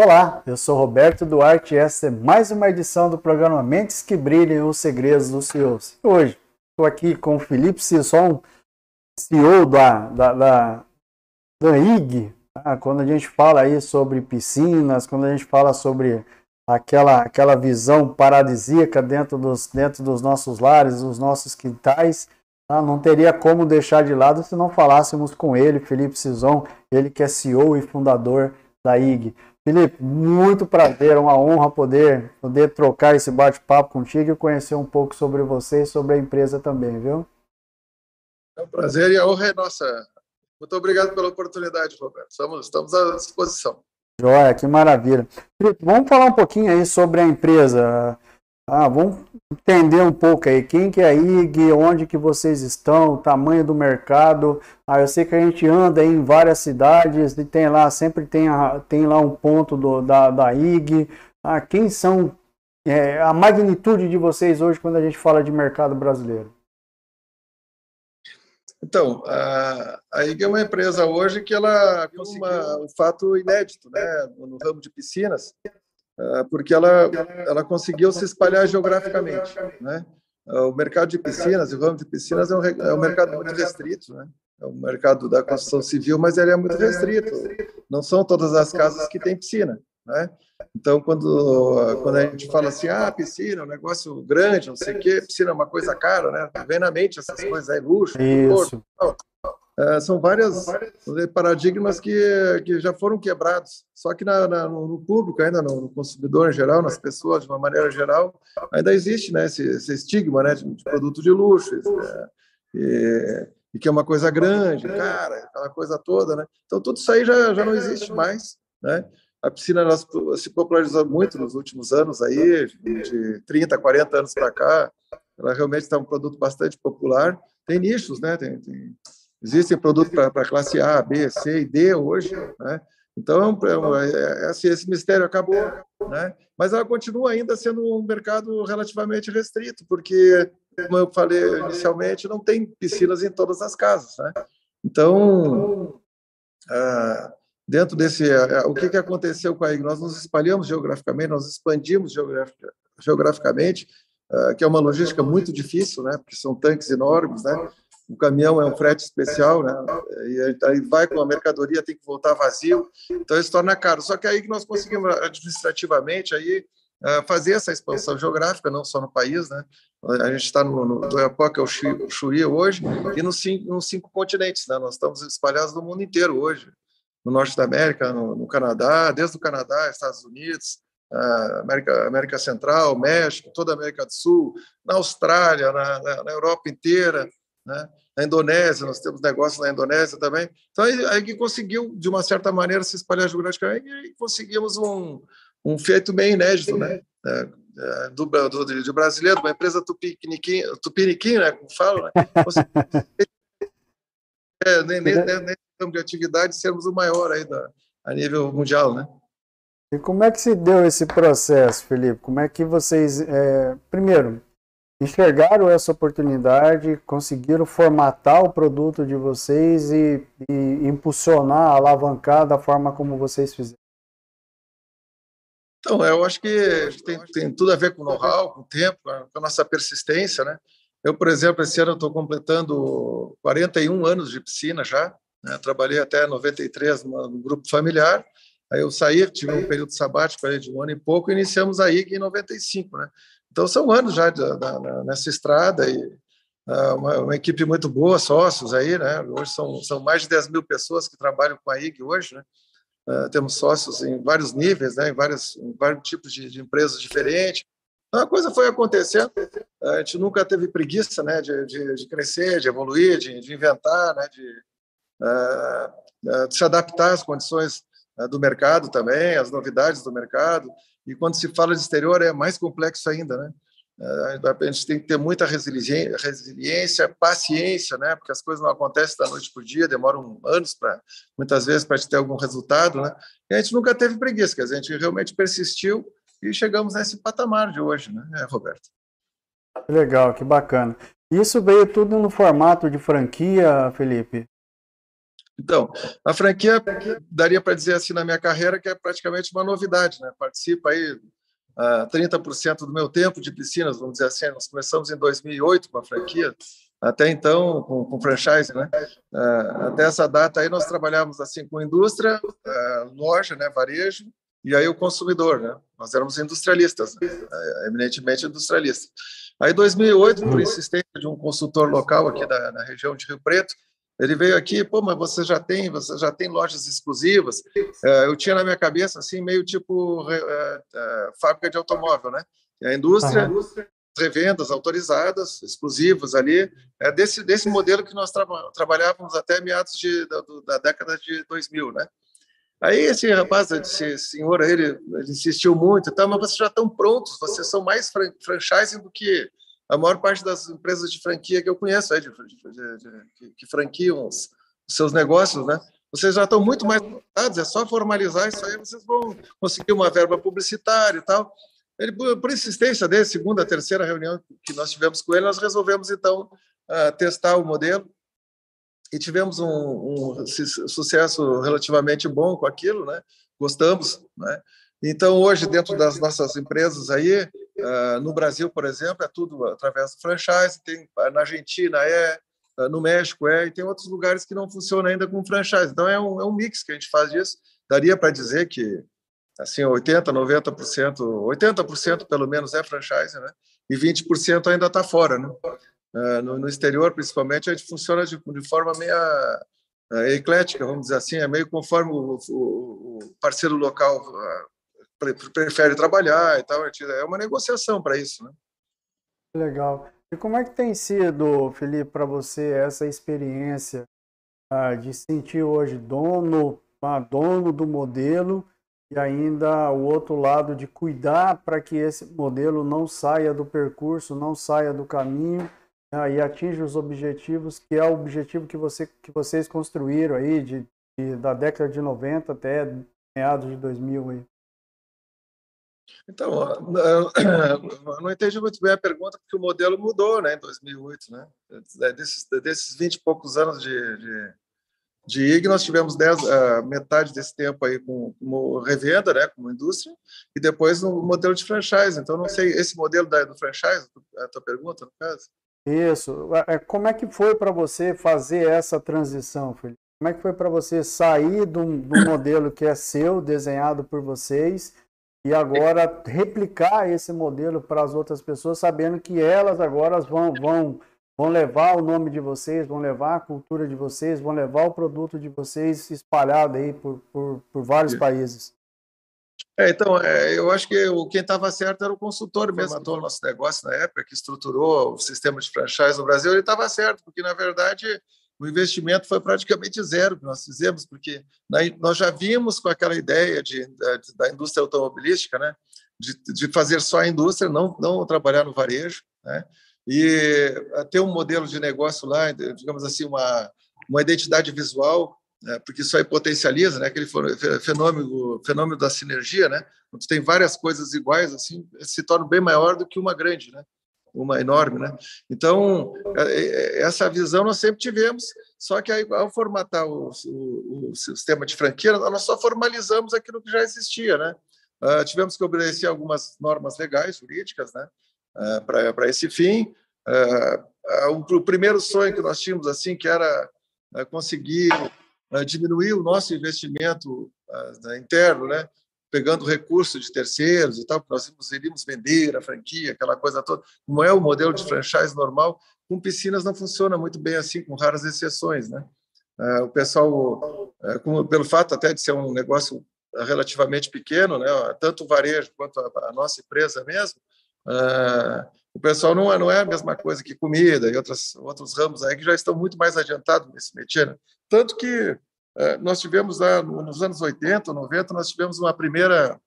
Olá, eu sou Roberto Duarte e essa é mais uma edição do programa Mentes que Brilhem os Segredos dos CEOs. Hoje estou aqui com o Felipe Sisson, CEO da, da, da, da IG. Tá? Quando a gente fala aí sobre piscinas, quando a gente fala sobre aquela, aquela visão paradisíaca dentro dos, dentro dos nossos lares, dos nossos quintais, tá? não teria como deixar de lado se não falássemos com ele, Felipe Sison, ele que é CEO e fundador da IG. Felipe, muito prazer, uma honra poder, poder trocar esse bate-papo contigo e conhecer um pouco sobre você e sobre a empresa também, viu? É um prazer e a honra é nossa. Muito obrigado pela oportunidade, Roberto. Estamos, estamos à disposição. Joia, que maravilha. Felipe, vamos falar um pouquinho aí sobre a empresa. Ah, vamos entender um pouco aí quem que é a IG, onde que vocês estão, o tamanho do mercado. Ah, eu sei que a gente anda em várias cidades e tem lá, sempre tem, a, tem lá um ponto do, da, da IG. Ah, quem são é, a magnitude de vocês hoje quando a gente fala de mercado brasileiro? Então, a, a IG é uma empresa hoje que ela uma, um fato inédito né, no ramo de piscinas, porque ela, ela conseguiu se espalhar geograficamente. Né? Ah, o mercado de piscinas, o ramo de piscinas é um, é um mercado muito restrito, né? é o mercado da construção civil, mas ele é muito restrito. Não são todas as casas que têm piscina. Né? Então, quando, quando a gente fala assim, ah, piscina, é um negócio grande, não sei o quê, piscina é uma coisa cara, né? Vem na mente essas coisas aí, luxo, Isso. É, são várias paradigmas que, que já foram quebrados. Só que na, na, no público, ainda no, no, consumidor em geral, nas pessoas de uma maneira geral, ainda existe né, esse, esse estigma né, de, de, produto de luxo, é, e, e, que é uma coisa grande, cara, aquela coisa toda. Né? Então, tudo isso aí já, já não existe mais. Né? A piscina se popularizou muito nos últimos anos, aí, de 30, 40 anos para cá. Ela realmente está um produto bastante popular. Tem nichos, né? tem, tem Existem produtos para classe A, B, C e D hoje, né? Então, é, é, é, assim, esse mistério acabou, né? Mas ela continua ainda sendo um mercado relativamente restrito, porque, como eu falei inicialmente, não tem piscinas em todas as casas, né? Então, ah, dentro desse, o que, que aconteceu com a IG? Nós nos espalhamos geograficamente, nós expandimos geograficamente, ah, que é uma logística muito difícil, né? Porque são tanques enormes, né? O caminhão é um frete especial, né? E aí vai com a mercadoria, tem que voltar vazio, então isso torna caro. Só que aí que nós conseguimos administrativamente aí eh, fazer essa expansão geográfica, não só no país, né? A gente está no, no do Iapoca, é o Chuí hoje, e nos cinco, nos cinco continentes, né? Nós estamos espalhados no mundo inteiro hoje, no norte da América, no, no Canadá, desde o Canadá, Estados Unidos, eh, América, América Central, México, toda a América do Sul, na Austrália, na, na, na Europa inteira, né? Na Indonésia, nós temos negócios na Indonésia também. Então, aí, aí que conseguiu, de uma certa maneira, se espalhar geograficamente e conseguimos um, um feito bem inédito, né? É, é, do, do, de brasileiro, uma empresa tupiniquim, tupiniquim né? Como falam, né? é, nem, nem de atividade sermos o maior aí da, a nível mundial, né? E como é que se deu esse processo, Felipe? Como é que vocês, é, primeiro, enxergaram essa oportunidade, conseguiram formatar o produto de vocês e, e impulsionar, alavancar da forma como vocês fizeram? Então, eu acho que tem, tem tudo a ver com know-how, com o tempo, com a nossa persistência, né? Eu, por exemplo, esse ano estou completando 41 anos de piscina já, né? trabalhei até 93 no, no grupo familiar, aí eu saí, tive um período sabático aí de um ano e pouco, e iniciamos a IG em 95, né? Então, são anos já de, de, nessa estrada e uh, uma, uma, equipe muito boa, sócios aí, né? Hoje são, são mais de 10 mil pessoas que trabalham com a IG hoje, né? Uh, temos sócios em vários níveis, né? em, vários, em vários tipos de, de empresas diferentes. Então, a coisa foi acontecendo, a gente nunca teve preguiça né? de, de, de crescer, de evoluir, de, de inventar, né? de, uh, de se adaptar às condições do mercado também, às novidades do mercado. E quando se fala de exterior é mais complexo ainda, né? Eh, a gente tem que ter muita resiliência, paciência, né? Porque as coisas não acontecem da noite para o dia, demoram anos para muitas vezes para ter algum resultado, né? E a gente nunca teve preguiça, quer dizer, a gente realmente persistiu e chegamos nesse patamar de hoje, né, Roberto? Legal, que bacana. Isso veio tudo no formato de franquia, Felipe? Então, a franquia, daria para dizer assim na minha carreira que é praticamente uma novidade, né? Participa aí uh, ah, 30% do meu tempo de piscinas, vamos dizer assim. Nós começamos em 2008 com a franquia, até então com, com franchise, né? Uh, até essa data aí nós trabalhávamos assim com indústria, uh, loja, né? Varejo e aí o consumidor, né? Nós éramos industrialistas, né? eminentemente industrialistas. Aí, em 2008, por insistência de um consultor local aqui da, na região de Rio Preto, ele veio aqui, pô, mas você já tem, você já tem lojas exclusivas. É, eu tinha na minha cabeça assim meio tipo é, é, fábrica de automóvel, né? A indústria, uhum. revendas autorizadas, exclusivas ali, é desse desse modelo que nós tra trabalhávamos até meados de, da, da, década de 2000, né? Aí esse rapaz, esse senhor, ele, ele insistiu muito, tá, mas vocês já estão prontos, vocês são mais fran franchising do que a maior parte das empresas de franquia que eu conheço, é, de, de, de, que franquiam os, seus negócios, né? Vocês já estão muito mais é só formalizar isso aí, vocês vão conseguir uma verba publicitária e tal. Ele, por insistência dele, segunda, terceira reunião que nós tivemos com ele, nós resolvemos, então, uh, testar o modelo e tivemos um, um, sucesso relativamente bom com aquilo, né? Gostamos, né? Então, hoje, dentro das nossas empresas aí, Uh, no Brasil, por exemplo, é tudo através do franchise, tem, na Argentina é, uh, no México é, e tem outros lugares que não funcionam ainda com franchise. Então, é um, é um mix que a gente faz disso. Daria para dizer que assim 80%, 90%, 80% pelo menos é franchise, né? e 20% ainda está fora. Né? Uh, no, no, exterior, principalmente, a gente funciona de, de forma meio eclética, vamos dizer assim, é meio conforme o, o, o parceiro local prefere trabalhar e tal. É uma negociação para isso, né? Legal. E como é que tem sido, Felipe, para você essa experiência ah, de sentir hoje dono, ah, dono do modelo e ainda o outro lado de cuidar para que esse modelo não saia do percurso, não saia do caminho ah, e atinja os objetivos, que é o objetivo que, você, que vocês construíram aí de, de da década de 90 até meados de 2000 aí? Então, não entendi muito bem a pergunta, porque o modelo mudou né, em 2008. Né? É, desses, desses 20 e poucos anos de, de, de IG, nós tivemos 10, uh, metade desse tempo aí com, como revenda, né, como indústria, e depois no modelo de franchise. Então, não sei, esse modelo da, do franchise, a tua pergunta, no caso? Isso. É, como é que foi para você fazer essa transição, Felipe? Como é que foi para você sair do, do modelo que é seu, desenhado por vocês, e agora replicar esse modelo para as outras pessoas, sabendo que elas agora vão, vão, vão levar o nome de vocês, vão levar a cultura de vocês, vão levar o produto de vocês espalhado aí por, por, por vários países. É, então, é, eu acho que o, quem estava certo era o consultor mesmo, matou o nosso negócio na época, que estruturou o sistema de franchise no Brasil, ele estava certo, porque, na verdade, o investimento foi praticamente zero que nós fizemos, porque nós já vimos com aquela ideia de, de da indústria automobilística, né, de, de, fazer só a indústria, não, não trabalhar no varejo, né, e ter um modelo de negócio lá, digamos assim, uma, uma identidade visual, né, porque isso aí potencializa, né, aquele fenômeno, fenômeno da sinergia, né, quando tem várias coisas iguais, assim, se torna bem maior do que uma grande, né, uma enorme, né? Então, é, é, essa visão nós sempre tivemos, só que aí, ao formatar o, o, o sistema de franquia, nós só formalizamos aquilo que já existia, né? Uh, tivemos que obedecer algumas normas legais, jurídicas, né? Uh, Para esse fim. Uh, o, o, primeiro sonho que nós tínhamos, assim, que era conseguir diminuir o nosso investimento interno, né? Pegando recursos de terceiros e tal, nós iríamos vender a franquia, aquela coisa toda. Como é o modelo de franchise normal, com piscinas não funciona muito bem assim, com raras exceções, né? Uh, o pessoal, como, pelo fato até de ser um negócio relativamente pequeno, né? Tanto o varejo quanto a, nossa empresa mesmo, uh, o pessoal não é, não é a mesma coisa que comida e outras, outros ramos aí que já estão muito mais adiantados nesse métier. Né? Tanto que nós tivemos lá nos anos 80, 90, nós tivemos uma primeira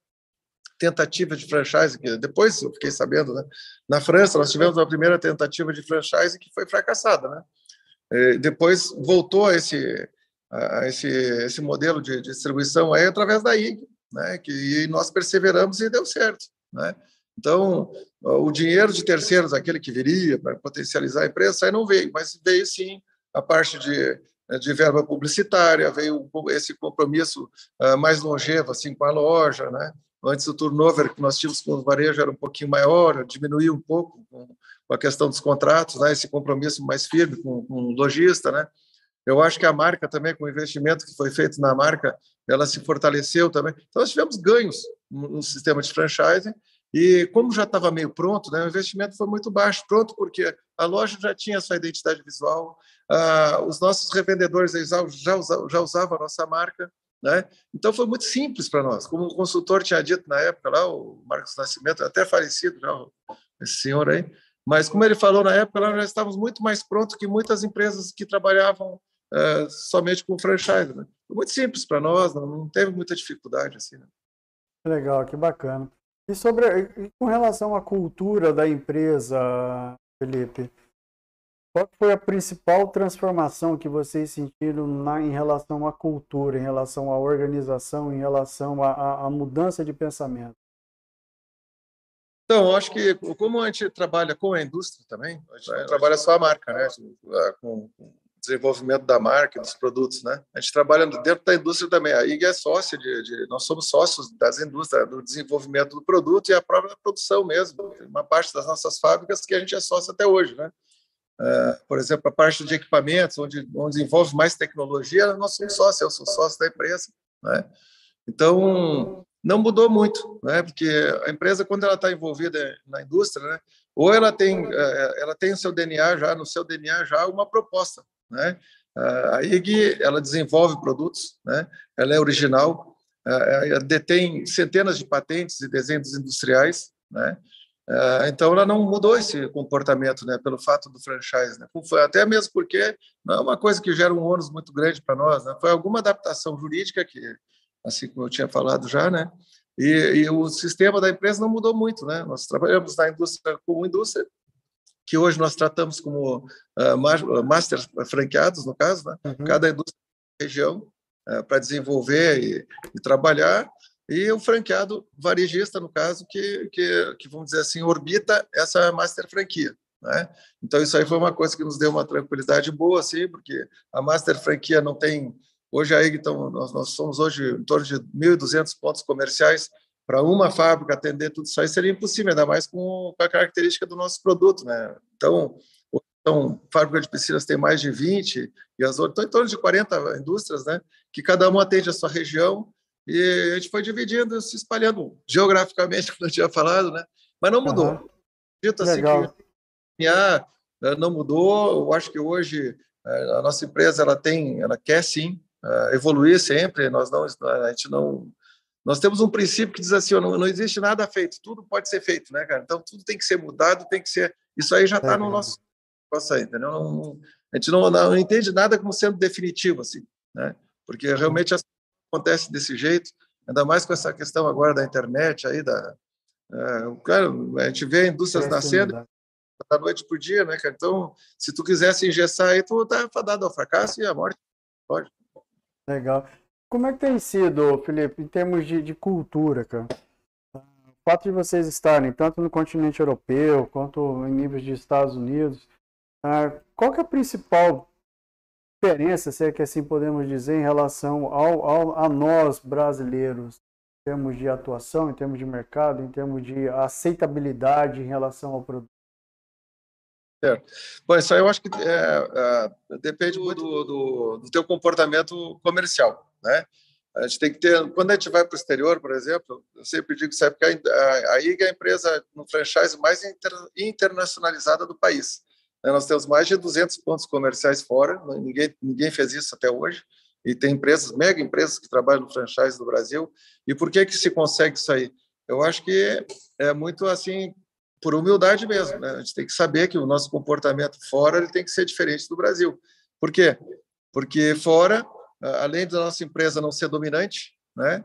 tentativa de franchise, depois eu fiquei sabendo, né? Na França, nós tivemos uma primeira tentativa de franchise que foi fracassada, né? Depois voltou a esse, a esse, esse modelo de distribuição aí através da IG, né? Que nós perseveramos e deu certo, né? Então, o dinheiro de terceiros, aquele que viria para potencializar a empresa, aí não veio, mas veio sim a parte de de verba publicitária, veio esse compromisso uh, mais longevo assim com a loja, né? Antes o turnover que nós tínhamos com o varejo era um pouquinho maior, diminuiu um pouco com a questão dos contratos, né? Esse compromisso mais firme com, com o lojista, né? Eu acho que a marca também, com o investimento que foi feito na marca, ela se fortaleceu também. Então, nós tivemos ganhos no sistema de franchising e como já estava meio pronto, né, o investimento foi muito baixo, pronto porque a loja já tinha sua identidade visual, os nossos revendedores já, usavam, já usavam a nossa marca, né? Então foi muito simples para nós. Como o consultor tinha dito na época lá, o Marcos Nascimento, até falecido já, esse senhor aí, mas como ele falou na época, nós já estávamos muito mais prontos que muitas empresas que trabalhavam uh, somente com franchise. Né? Foi muito simples para nós, não, não, teve muita dificuldade assim. Né? Legal, que bacana. E sobre com relação à cultura da empresa, Felipe, qual foi a principal transformação que vocês sentiram na, em relação à cultura, em relação à organização, em relação à, à mudança de pensamento? Então, acho que como a gente trabalha com a indústria também, a gente não trabalha só a marca, né? Com, com desenvolvimento da marca, dos produtos, né? A gente trabalha dentro da indústria também. A IG é sócia de, de, nós somos sócios das indústrias do desenvolvimento do produto e a própria produção mesmo. Uma parte das nossas fábricas que a gente é sócio até hoje, né? Uh, por exemplo, a parte de equipamentos, onde, onde envolve mais tecnologia, nós somos sócios, eu sou sócio da empresa, né? Então, não mudou muito, né? Porque a empresa, quando ela está envolvida na indústria, né? Ou ela tem, eh, ela tem o seu DNA já, no seu DNA já, uma proposta né? A IG ela desenvolve produtos, né? ela é original, ela detém centenas de patentes e desenhos industriais, né? então ela não mudou esse comportamento, né? Pelo fato do franchise, né? Até mesmo porque não é uma coisa que gera um ônus muito grande para nós, né? Foi alguma adaptação jurídica que, assim como eu tinha falado já, né? E, e, o sistema da empresa não mudou muito, né? Nós trabalhamos na indústria como indústria, que hoje nós tratamos como uh, master franqueados, no caso, né? Uhum. cada indústria região uh, para desenvolver e, e, trabalhar, e o franqueado varejista, no caso, que, que, que, vamos dizer assim, orbita essa master franquia. Né? Então, isso aí foi uma coisa que nos deu uma tranquilidade boa, assim, porque a master franquia não tem. Hoje, a então, nós, nós somos hoje em torno de 1.200 pontos comerciais para uma fábrica atender tudo isso aí seria impossível, ainda mais com, a característica do nosso produto, né? Então, então, fábrica de piscinas tem mais de 20 e as outras estão em torno de 40 indústrias, né? Que cada uma atende a sua região e a gente foi dividindo, se espalhando geograficamente, como eu tinha falado, né? Mas não mudou. Uhum. Dito assim Legal. que ah, não mudou. Eu acho que hoje eh, a nossa empresa ela tem, ela quer sim eh, evoluir sempre. Nós não, a gente não nós temos um princípio que diz assim: não, não existe nada feito, tudo pode ser feito, né, cara? Então tudo tem que ser mudado, tem que ser. Isso aí já está é, no nosso nossa entendeu? Não, a gente não, não, entende nada como sendo definitivo, assim, né? Porque realmente acontece desse jeito, ainda mais com essa questão agora da internet aí, da. É, claro, a gente vê a indústria nascendo da noite por dia, né, cara? Então, se tu quisesse engessar aí, tu tá fadado ao fracasso e à morte. Pode. Legal. Como é que tem sido, Felipe, em termos de, de cultura, cara? O fato de vocês estarem tanto no continente europeu quanto em níveis de Estados Unidos, uh, qual que é a principal diferença, se é que assim podemos dizer, em relação ao, ao, a nós brasileiros, em termos de atuação, em termos de mercado, em termos de aceitabilidade em relação ao produto? Certo. Bom, isso aí eu acho que é, é, depende muito do, do, do teu comportamento comercial, né? A gente tem que ter, quando a gente vai para o exterior, por exemplo, eu sempre digo que a, a IG é a empresa no franchise mais inter, internacionalizada do país. Né? Nós temos mais de 200 pontos comerciais fora, ninguém, ninguém fez isso até hoje, e tem empresas, mega empresas que trabalham no franchise do Brasil. E por que que se consegue isso aí? Eu acho que é muito assim por humildade mesmo. Né? A gente tem que saber que o nosso comportamento fora ele tem que ser diferente do Brasil. Por quê? Porque fora, além da nossa empresa não ser dominante, né,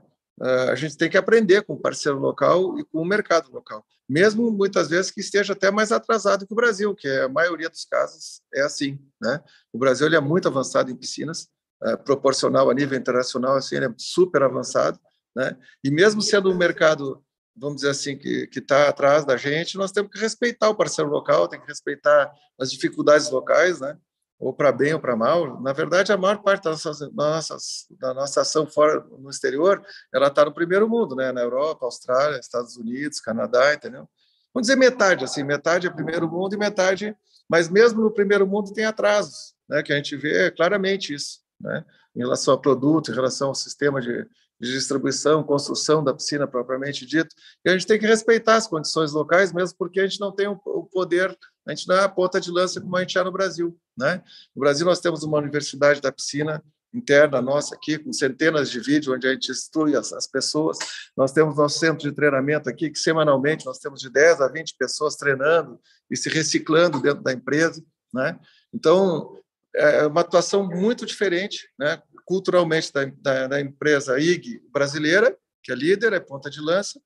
a gente tem que aprender com o parceiro local e com o mercado local, mesmo muitas vezes que esteja até mais atrasado que o Brasil, que é a maioria dos casos é assim. Né? O Brasil ele é muito avançado em piscinas, é, proporcional a nível internacional, assim, ele é super avançado, né? E mesmo sendo um mercado vamos dizer assim, que está atrás da gente, nós temos que respeitar o parceiro local, tem que respeitar as dificuldades locais, né? ou para bem ou para mal, na verdade, a maior parte da nossa, nossa, da nossa ação fora no exterior, ela está no primeiro mundo, né? na Europa, Austrália, Estados Unidos, Canadá, entendeu? Vamos dizer metade, assim, metade é primeiro mundo e metade, mas mesmo no primeiro mundo tem atrasos, né? que a gente vê claramente isso, né? em relação a produto, em relação ao sistema de, de distribuição, construção da piscina propriamente dito, e a gente tem que respeitar as condições locais, mesmo porque a gente não tem o poder, a gente não é a ponta de lança como a gente é no Brasil. Né? No Brasil, nós temos uma universidade da piscina interna nossa aqui, com centenas de vídeos, onde a gente instrui as, as, pessoas. Nós temos nosso centro de treinamento aqui, que semanalmente nós temos de 10 a 20 pessoas treinando e se reciclando dentro da empresa. Né? Então, é uma atuação muito diferente, né? Culturalmente da, da, da, empresa IG brasileira, que é líder, é ponta de lança,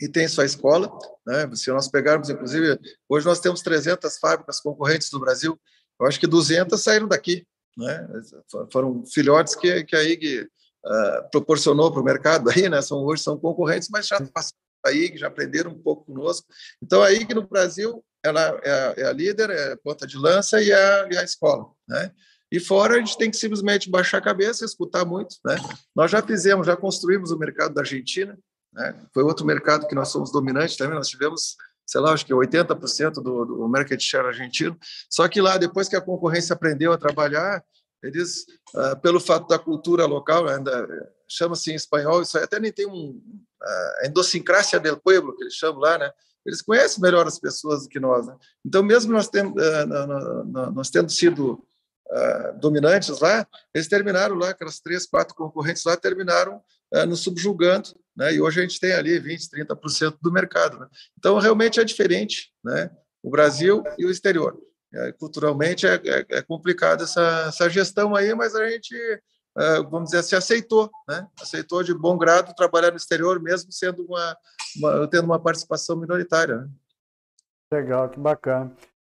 e tem sua escola. Né? Se nós pegarmos, inclusive, hoje nós temos 300 fábricas concorrentes no Brasil, eu acho que 200 saíram daqui. Né? Foram filhotes que, que a IG uh, proporcionou para o mercado, aí, né? são, hoje são concorrentes, mas já passaram a IG, já aprenderam um pouco conosco. Então, a IG no Brasil ela é a, é a líder, é a ponta de lança e a, e a escola. Né? E fora, a gente tem que simplesmente baixar a cabeça, escutar muito. Né? Nós já fizemos, já construímos o mercado da Argentina, né? foi outro mercado que nós somos dominantes também, nós tivemos, sei lá, acho que 80% do, do market share argentino, só que lá, depois que a concorrência aprendeu a trabalhar, eles, uh, pelo fato da cultura local, ainda chama-se em espanhol, isso até nem tem um, uh, a endocincrácia del pueblo, que eles chamam lá, né? Eles conhecem melhor as pessoas do que nós, né? Então, mesmo nós tendo, uh, nós tendo sido uh, dominantes lá, eles terminaram lá, aquelas três, quatro concorrentes lá terminaram uh, nos subjugando, né? E hoje a gente tem ali 20, 30% do mercado. Né? Então, realmente é diferente, né? O Brasil e o exterior. É, culturalmente é, é, é complicado essa, essa gestão aí, mas a gente Uh, vamos dizer assim, aceitou, né? aceitou de bom grado trabalhar no exterior, mesmo sendo uma, uma tendo uma participação minoritária. Né? Legal, que bacana.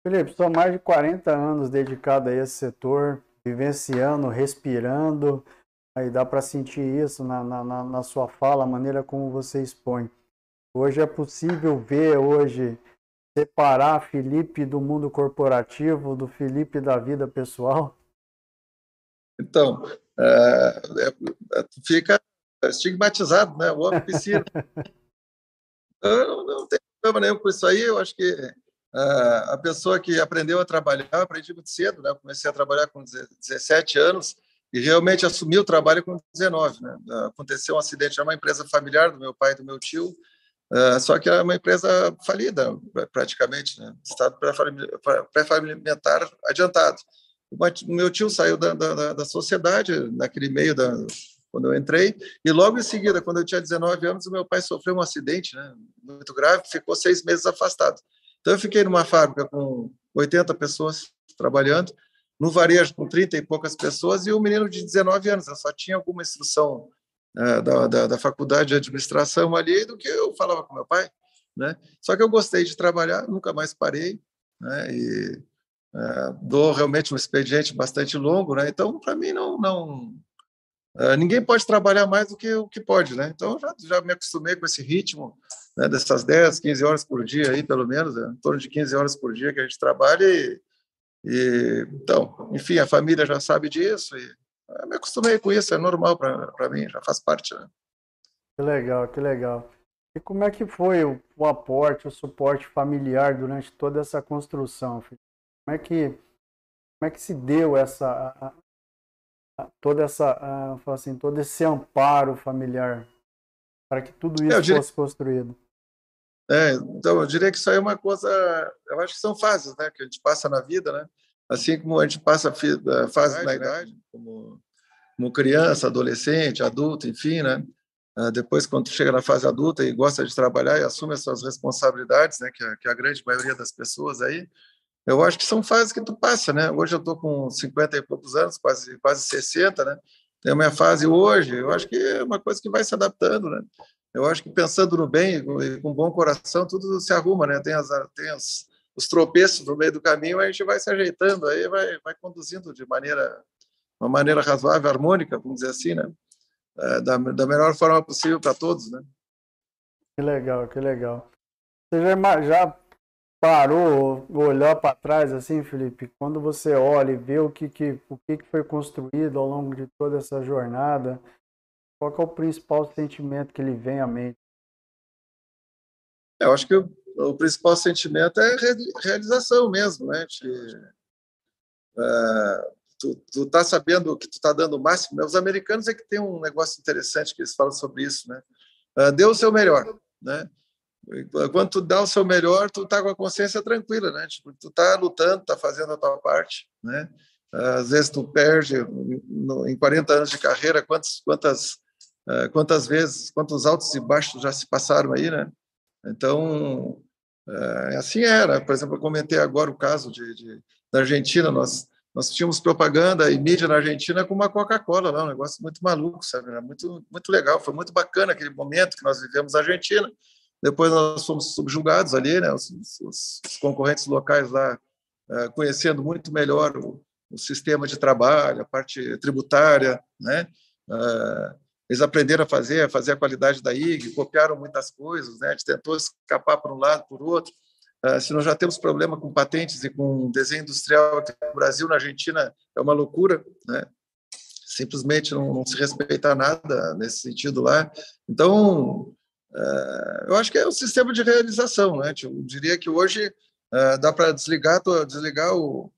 Felipe, são mais de 40 anos dedicado a esse setor, vivenciando, respirando, aí dá para sentir isso na, na, na sua fala, a maneira como você expõe. Hoje é possível ver hoje separar Felipe do mundo corporativo, do Felipe da vida pessoal? Então, é, é, fica estigmatizado, né? O homem piscina. Eu não, não tem problema nenhum com isso aí, eu acho que Uh, a pessoa que aprendeu a trabalhar, aprendi muito cedo, né? Comecei a trabalhar com 17 anos e realmente assumi o trabalho com 19. Né? Aconteceu um acidente numa empresa familiar do meu pai e do meu tio, uh, só que era uma empresa falida, praticamente, né? estado pré-falimentar adiantado. O meu tio saiu da, da, da sociedade naquele meio da, quando eu entrei, e logo em seguida, quando eu tinha 19 anos, o meu pai sofreu um acidente né, muito grave, ficou seis meses afastado. Então, eu fiquei numa fábrica com 80 pessoas trabalhando, no varejo com 30 e poucas pessoas, e um menino de 19 anos. Eu só tinha alguma instrução uh, da, da, da, faculdade de administração ali do que eu falava com meu pai. Né? Só que eu gostei de trabalhar, nunca mais parei, né? e uh, dou realmente um expediente bastante longo. Né? Então, para mim, não, não, Uh, ninguém pode trabalhar mais do que o que pode, né? Então, já, já me acostumei com esse ritmo, né, dessas 10, 15 horas por dia aí, pelo menos, né, em torno de 15 horas por dia que a gente trabalha e, e então, enfim, a família já sabe disso e me acostumei com isso, é normal para mim, já faz parte, né? Que legal, que legal. E como é que foi o, o aporte, o suporte familiar durante toda essa construção? Filho? Como é que como é que se deu essa toda essa, uh, assim, todo esse amparo familiar para que tudo isso é, diria... fosse construído? É, então, eu diria que isso aí é uma coisa, eu acho que são fases, né, que a gente passa na vida, né, assim como a gente passa a fase na idade, como, como criança, adolescente, adulto, enfim, né, ah, depois quando chega na fase adulta e gosta de trabalhar e assume as suas responsabilidades, né, que é, que a grande maioria das pessoas aí, eu acho que são fases que tu passa, né? Hoje eu estou com 50 e poucos anos, quase, quase 60, né? Tenho a minha fase hoje, eu acho que é uma coisa que vai se adaptando, né? Eu acho que pensando no bem com bom coração, tudo se arruma, né? Tem, as, tem as, os tropeços no meio do caminho, a gente vai se ajeitando, aí vai, vai conduzindo de maneira, uma maneira razoável, harmônica, vamos dizer assim, né? É, da, da melhor forma possível para todos, né? Que legal, que legal. Você já, já parou, olhar para trás assim, Felipe, quando você olha e vê o que, que, o que foi construído ao longo de toda essa jornada, qual é o principal sentimento que lhe vem à mente? Eu acho que o, o principal sentimento é realização mesmo, né? De, uh, tu, tu tá sabendo que tu tá dando o máximo. Né? Os americanos é que tem um negócio interessante que eles falam sobre isso, né? Uh, dê o seu melhor, né? Quando tu dá o seu melhor, tu tá com a consciência tranquila, né? Tipo, tu tá lutando, tá fazendo a tua parte, né? Às vezes tu perde no, em 40 anos de carreira, quantas quantas quantas vezes, quantos altos e baixos já se passaram aí, né? Então, é, assim era. Por exemplo, eu comentei agora o caso de, de da Argentina, nós nós tínhamos propaganda e mídia na Argentina com uma Coca-Cola lá, um negócio muito maluco, sabe? Era muito muito legal, foi muito bacana aquele momento que nós vivemos na Argentina. Depois nós fomos subjugados ali, né? Os, os, os concorrentes locais lá conhecendo muito melhor o, o, sistema de trabalho, a parte tributária, né? Eles aprenderam a fazer, a fazer a qualidade da IG, copiaram muitas coisas, né? A gente tentou escapar por um lado, por outro. Uh, se nós já temos problema com patentes e com desenho industrial aqui no Brasil, na Argentina, é uma loucura, né? Simplesmente não, não se respeita nada nesse sentido lá. Então, uh, eu acho que é um sistema de realização, né? Eu diria que hoje uh, dá para desligar, desligar o,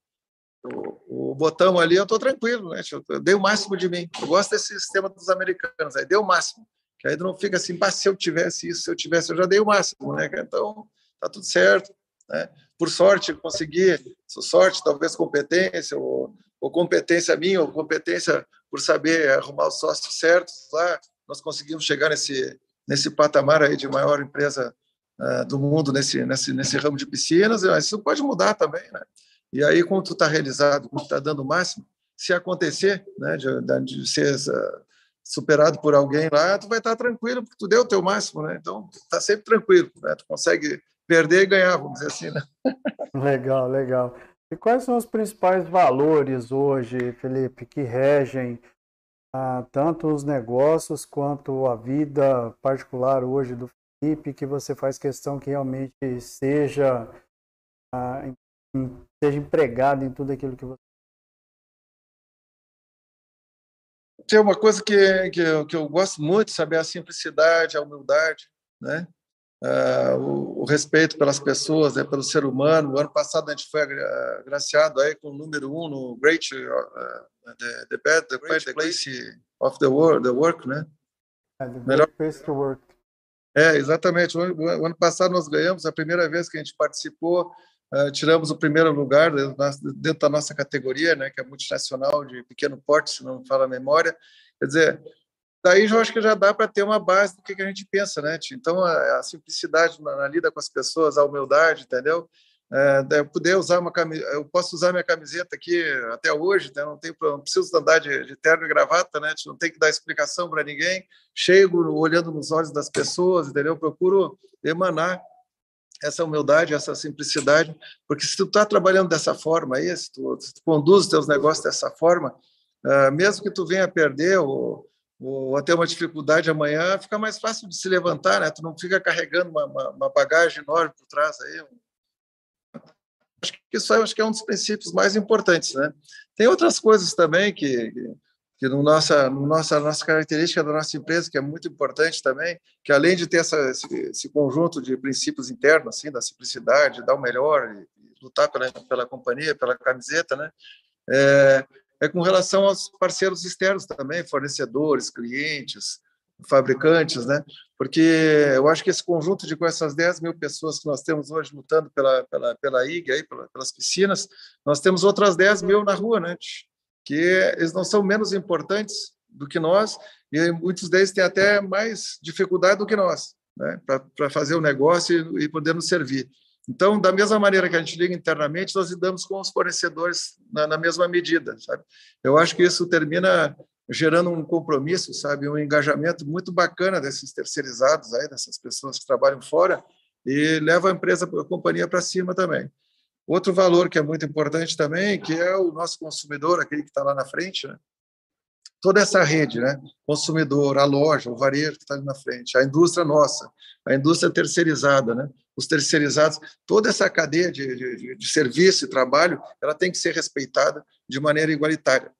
o, botão ali, eu estou tranquilo, né? Eu dei o máximo de mim. Eu gosto desse sistema dos americanos, aí deu o máximo. Que aí não fica assim, se eu tivesse isso, se eu tivesse, eu já dei o máximo, né? Então, tá tudo certo, né? Por sorte, consegui, sorte, talvez competência, ou, ou competência minha, ou competência por saber arrumar os sócios certos lá, nós conseguimos chegar nesse, nesse patamar aí de maior empresa uh, do mundo nesse, nesse, nesse ramo de piscinas, mas isso pode mudar também, né? E aí, quando tu está realizado, quando tu está dando o máximo, se acontecer né, de, de ser uh, superado por alguém lá, tu vai estar tá tranquilo, porque tu deu o teu máximo, né? Então, tu está sempre tranquilo, né? Tu consegue perder e ganhar, vamos dizer assim, né? Legal, legal. E quais são os principais valores hoje, Felipe, que regem ah, tanto os negócios quanto a vida particular hoje do Felipe, que você faz questão que realmente seja ah, seja empregado em tudo aquilo que você. Tem uma coisa que, que, eu, que eu gosto muito, saber a simplicidade, a humildade, né? Uh, o, o, respeito pelas pessoas, né, pelo ser humano. O ano passado a gente foi agraciado aí com o número um no Great uh, the, the, bad, the Great the Place of the World, the Work, né? É, the Melhor Place to Work. É, exatamente. O, o, ano passado nós ganhamos a primeira vez que a gente participou Uh, tiramos o primeiro lugar dentro da nossa categoria, né, que é multinacional de pequeno porte, se não me fala a memória. Quer dizer, daí eu acho que já dá para ter uma base do que, que a gente pensa, né? Então, a, a simplicidade na, na, lida com as pessoas, a humildade, entendeu? É, poder usar uma camiseta, eu posso usar minha camiseta aqui até hoje, né? não, tenho, não preciso andar de, de terno e gravata, né? Não tem que dar explicação para ninguém. Chego olhando nos olhos das pessoas, entendeu? Procuro emanar essa humildade, essa simplicidade, porque se tu está trabalhando dessa forma aí, se tu, se tu conduz os teus negócios dessa forma, uh, mesmo que tu venha perder ou, ou ter uma dificuldade amanhã, fica mais fácil de se levantar, né? Tu não fica carregando uma, uma, uma bagagem enorme por trás aí. Acho que isso acho que é um dos princípios mais importantes, né? Tem outras coisas também que que no nossa, no nossa, nossa característica da nossa empresa, que é muito importante também, que além de ter essa, esse, esse conjunto de princípios internos, assim, da simplicidade, dar o melhor, e, e lutar pela, pela companhia, pela camiseta, né? É, é com relação aos parceiros externos também, fornecedores, clientes, fabricantes, né? Porque eu acho que esse conjunto de com essas 10 mil pessoas que nós temos hoje lutando pela, pela, pela IG, aí, pelas piscinas, nós temos outras 10 mil na rua, né? Que eles não são menos importantes do que nós e muitos deles têm até mais dificuldade do que nós né, para fazer o negócio e, e poder nos servir. Então, da mesma maneira que a gente liga internamente, nós lidamos com os fornecedores na, na mesma medida, sabe? Eu acho que isso termina gerando um compromisso, sabe, um engajamento muito bacana desses terceirizados aí, dessas pessoas que trabalham fora e leva a empresa, a companhia para cima também. Outro valor que é muito importante também, que é o nosso consumidor, aquele que está lá na frente, né? toda essa rede, né? Consumidor, a loja, o varejo que está ali na frente, a indústria nossa, a indústria terceirizada, né? os terceirizados, toda essa cadeia de, de, de serviço e trabalho, ela tem que ser respeitada de maneira igualitária.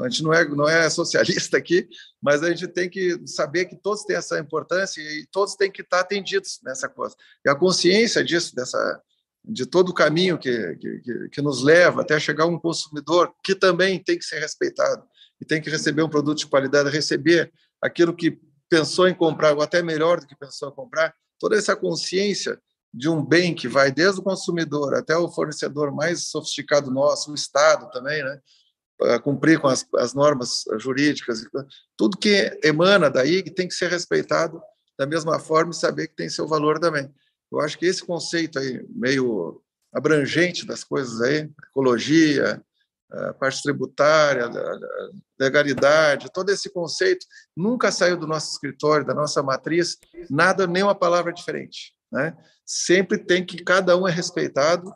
A gente não é, não é socialista aqui, mas a gente tem que saber que todos têm essa importância e todos têm que estar atendidos nessa coisa. E a consciência disso, dessa, de todo o caminho que, que, que nos leva até chegar um consumidor que também tem que ser respeitado e tem que receber um produto de qualidade, receber aquilo que pensou em comprar, ou até melhor do que pensou em comprar, toda essa consciência de um bem que vai desde o consumidor até o fornecedor mais sofisticado nosso, o Estado também, né? Cumprir com as, as normas jurídicas, tudo que emana daí tem que ser respeitado da mesma forma e saber que tem seu valor também. Eu acho que esse conceito aí, meio abrangente das coisas aí, ecologia, a parte tributária, legalidade, todo esse conceito nunca saiu do nosso escritório, da nossa matriz, nada, nem uma palavra diferente. Né? Sempre tem que cada um é respeitado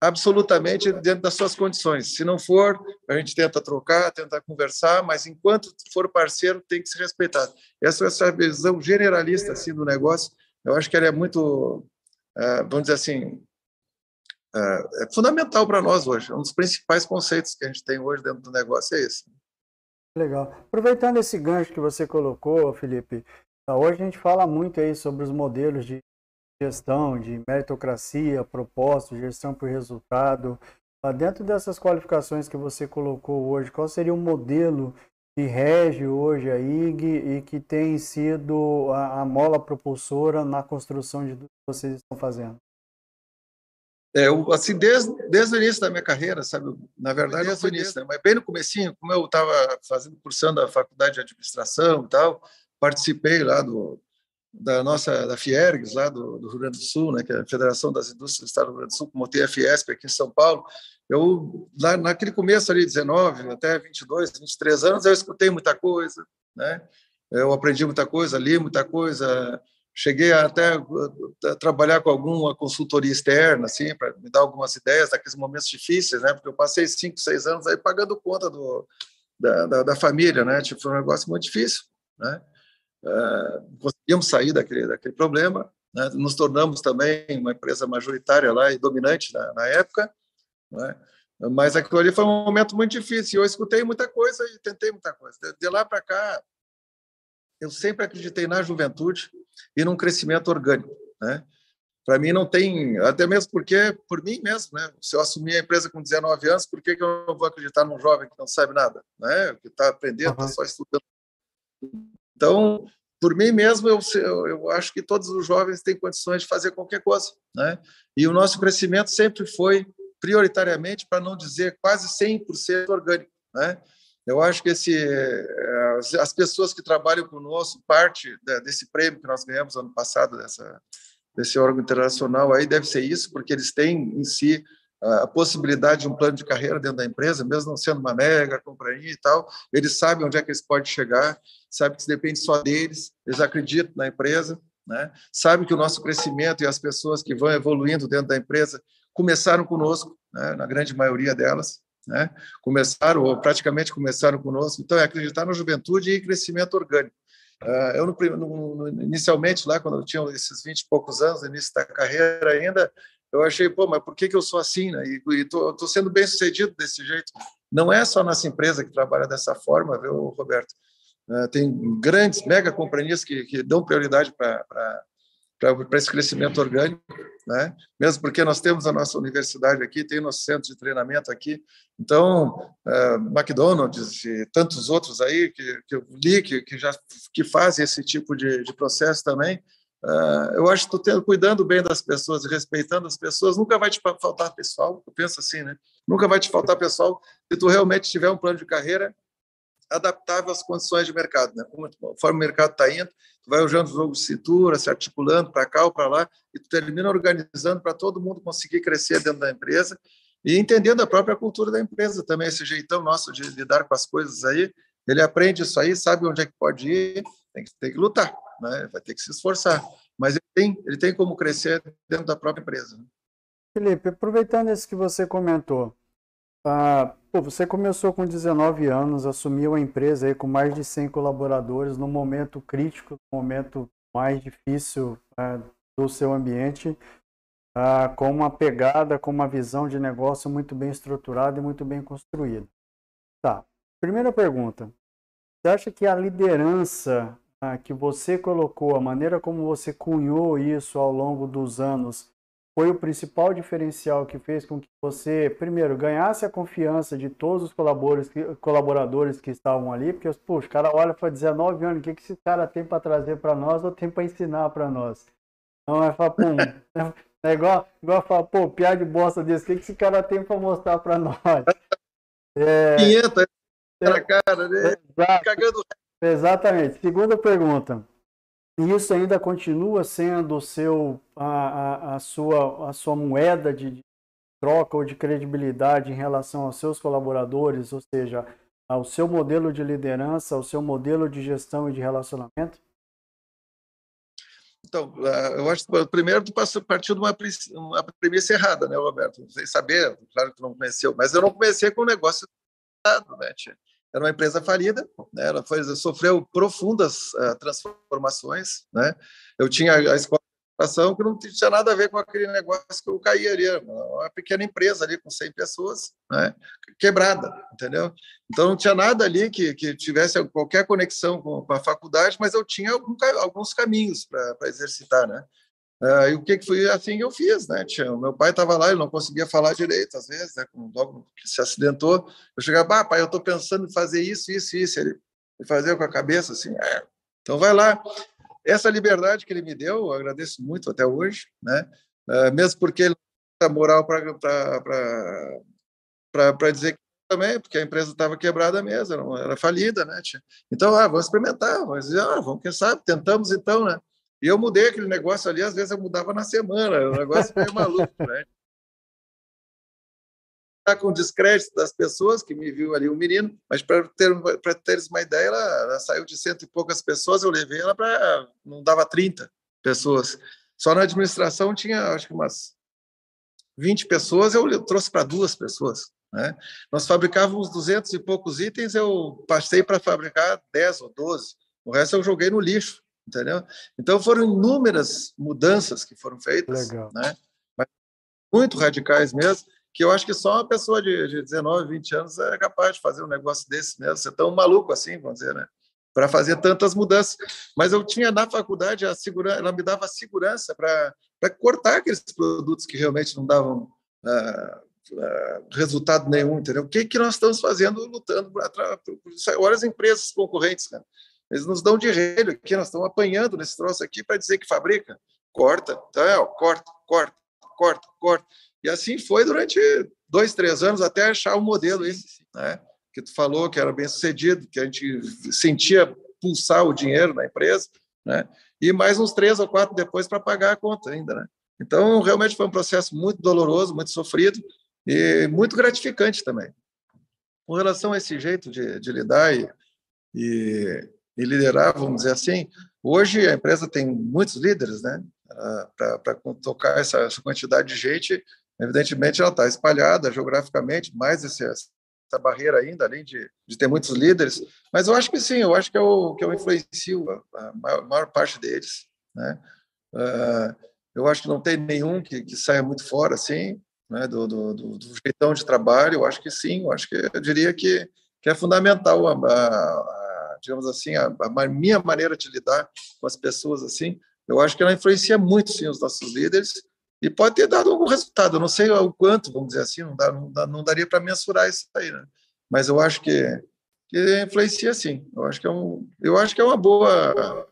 absolutamente dentro das suas condições. Se não for, a gente tenta trocar, tenta conversar, mas enquanto for parceiro, tem que ser respeitado. Essa, essa visão generalista assim do negócio, eu acho que ela é muito, eh, vamos dizer assim, é, é fundamental para nós hoje. Um dos principais conceitos que a gente tem hoje dentro do negócio é esse. Legal. Aproveitando esse gancho que você colocou, Felipe, tá, hoje a gente fala muito aí sobre os modelos de gestão, de meritocracia, propósito, gestão por resultado. Dentro dessas qualificações que você colocou hoje, qual seria o modelo que rege hoje a IG e que tem sido a, a mola propulsora na construção de tudo que vocês estão fazendo? É, eu, assim, desde, desde o início da minha carreira, sabe? Na verdade, desde o início, né? mas bem no comecinho, como eu estava fazendo, cursando a faculdade de administração e tal, participei lá do, da nossa, da Fiergs, lá do, do, Rio Grande do Sul, né? Que é a Federação das Indústrias do Estado do Rio Grande do Sul, montei a Fiesp aqui em São Paulo. Eu, lá, naquele começo ali, 19 até 22, 23 anos, eu escutei muita coisa, né? Eu aprendi muita coisa, li muita coisa, cheguei até a trabalhar com alguma consultoria externa, assim, para me dar algumas ideias naqueles momentos difíceis, né? Porque eu passei cinco, seis anos aí pagando conta do, da, da, da família, né? Tipo, foi um negócio muito difícil, né? Uh, conseguimos sair daquele, daquele problema, né? nos tornamos também uma empresa majoritária lá e dominante na, na época, né? mas aquilo ali foi um momento muito difícil. Eu escutei muita coisa e tentei muita coisa. De, lá para cá, eu sempre acreditei na juventude e num crescimento orgânico, né? Para mim não tem, até mesmo porque por mim mesmo, né? Se eu assumir a empresa com 19 anos, por que, que eu não vou acreditar num jovem que não sabe nada, né? Que está aprendendo, está só estudando. Então, por mim mesmo, eu, eu acho que todos os jovens têm condições de fazer qualquer coisa, né? E o nosso crescimento sempre foi prioritariamente, para não dizer quase 100% orgânico, né? Eu acho que esse, eh, as pessoas que trabalham conosco, parte desse prêmio que nós ganhamos ano passado, dessa, desse órgão internacional, aí deve ser isso, porque eles têm em si a possibilidade de um plano de carreira dentro da empresa, mesmo não sendo uma mega companhia e tal, eles sabem onde é que eles podem chegar, sabem que isso depende só deles, eles acreditam na empresa, né? sabem que o nosso crescimento e as pessoas que vão evoluindo dentro da empresa começaram conosco, né? na grande maioria delas, né? Começaram, ou praticamente começaram conosco. Então, é acreditar na juventude e crescimento orgânico. Uh, eu, no, no, inicialmente, lá, quando eu tinha esses 20 e poucos anos, no início da carreira ainda, eu achei, pô, mas por que, que eu sou assim, né? E estou sendo bem sucedido desse jeito. Não é só nossa empresa que trabalha dessa forma, viu, Roberto? Uh, tem grandes mega companhias que, que dão prioridade para para esse crescimento orgânico, né? Mesmo porque nós temos a nossa universidade aqui, tem nosso centro de treinamento aqui. Então, uh, McDonald's e tantos outros aí que, que eu li que, que já que fazem esse tipo de, de processo também. Uh, eu acho que estou cuidando bem das pessoas respeitando as pessoas, nunca vai te faltar pessoal. Eu penso assim, né? Nunca vai te faltar pessoal se tu realmente tiver um plano de carreira adaptável às condições de mercado. Né? Conforme o mercado está indo, tu vai usando o jogo de cintura, se articulando para cá ou para lá, e tu termina organizando para todo mundo conseguir crescer dentro da empresa e entendendo a própria cultura da empresa também, esse jeitão nosso de lidar com as coisas aí, ele aprende isso aí, sabe onde é que pode ir, tem que, tem que lutar, né? vai ter que se esforçar, mas ele tem, ele tem como crescer dentro da própria empresa. Né? Felipe, aproveitando isso que você comentou, ah, pô, você começou com 19 anos, assumiu a empresa aí com mais de 100 colaboradores no momento crítico, no momento mais difícil ah, do seu ambiente. ah, com uma pegada, com uma visão de negócio muito bem estruturada e muito bem construída. Tá. Primeira pergunta. Você acha que a liderança ah, que você colocou, a maneira como você cunhou isso ao longo dos anos, foi o principal diferencial que fez com que você, primeiro, ganhasse a confiança de todos os colaboradores que, colaboradores que estavam ali, porque poxa, o cara olha para 19 anos, o que, que esse cara tem para trazer para nós ou tem para ensinar para nós? Não é falar, pum, é igual, igual falar, pô, piada de bosta desse, o que, que esse cara tem para mostrar para nós? É, 500 é, cara, né? Cagando. Exatamente. Segunda pergunta. Isso ainda continua sendo o seu, a, a, a, sua, a sua moeda de troca ou de credibilidade em relação aos seus colaboradores, ou seja, ao seu modelo de liderança, ao seu modelo de gestão e de relacionamento? Então, eh, eu acho que primeiro tu partiu de uma, uma premissa errada, né, Roberto? Sem saber, claro que tu não conheceu, mas eu não comecei com um negócio né, tia? Era uma empresa falida, né? ela foi, sofreu profundas uh, transformações. Né? Eu tinha a escola que não tinha nada a ver com aquele negócio que eu caí ali, uma pequena empresa ali com 100 pessoas, né? quebrada, entendeu? Então não tinha nada ali que, que tivesse qualquer conexão com a faculdade, mas eu tinha algum, alguns caminhos para exercitar, né? Uh, e o que, que foi assim eu fiz, né? Tinha, meu pai estava lá, ele não conseguia falar direito, às vezes, né? Logo que se acidentou, eu chegava, ah, pai, eu estou pensando em fazer isso, isso, isso. Ele, ele fazia com a cabeça assim, é, então vai lá. Essa liberdade que ele me deu, eu agradeço muito até hoje, né? Uh, mesmo porque ele não moral para dizer que também, porque a empresa estava quebrada mesmo, era, falida, né? Então, ah, vamos experimentar, vamos dizer, ah, vamos, quem sabe, tentamos então, né? E eu mudei aquele negócio ali, às vezes eu mudava na semana, o negócio meio maluco, né? Tá com descrédito das pessoas que me viu ali, o um menino, mas para ter, para teres uma ideia, ela, ela, saiu de cento e poucas pessoas, eu levei ela para. não dava 30 pessoas. Só na administração tinha, acho que umas 20 pessoas, eu trouxe para duas pessoas. Né? Nós fabricávamos 200 e poucos itens, eu passei para fabricar 10 ou 12. O resto eu joguei no lixo entendeu? Então foram inúmeras mudanças que foram feitas, Legal. né? Mas muito radicais mesmo, que eu acho que só uma pessoa de, de 19, 20 anos é capaz de fazer um negócio desse mesmo, ser tão maluco assim, vamos dizer, né? Para fazer tantas mudanças. Mas eu tinha na faculdade a segurança, ela me dava segurança para cortar aqueles produtos que realmente não davam uh, uh, resultado nenhum, entendeu? O que, que nós estamos fazendo lutando para olha as empresas concorrentes, cara. Eles nos dão de relho aqui, nós estamos apanhando nesse troço aqui para dizer que fabrica. Corta, tá, é, corta, corta, corta, corta. E assim foi durante dois, três anos até achar o um modelo esse, né? Que tu falou que era bem sucedido, que a gente sentia pulsar o dinheiro na empresa, né? E mais uns três ou quatro depois para pagar a conta ainda, né? Então, realmente foi um processo muito doloroso, muito sofrido e muito gratificante também. Com relação a esse jeito de, de lidar e, e, e liderar, vamos dizer assim. Hoje a empresa tem muitos líderes, né? Para tocar essa, essa, quantidade de gente, evidentemente ela está espalhada geograficamente, mais esse, essa barreira ainda, além de, de, ter muitos líderes. Mas eu acho que sim, eu acho que eu, que eu influencio a, maior, maior, parte deles, né? Uh, eu acho que não tem nenhum que, que saia muito fora, assim, né, do, do, do, do, jeitão de trabalho. Eu acho que sim, eu acho que eu diria que, que é fundamental a, a digamos assim, a, a minha maneira de lidar com as pessoas assim, eu acho que ela influencia muito sim os nossos líderes e pode ter dado algum resultado. Eu não sei o quanto, vamos dizer assim, não, dá, não, dá, não daria para mensurar isso aí, né? Mas eu acho que, que influencia sim. Eu acho que é um, eu acho que é uma boa,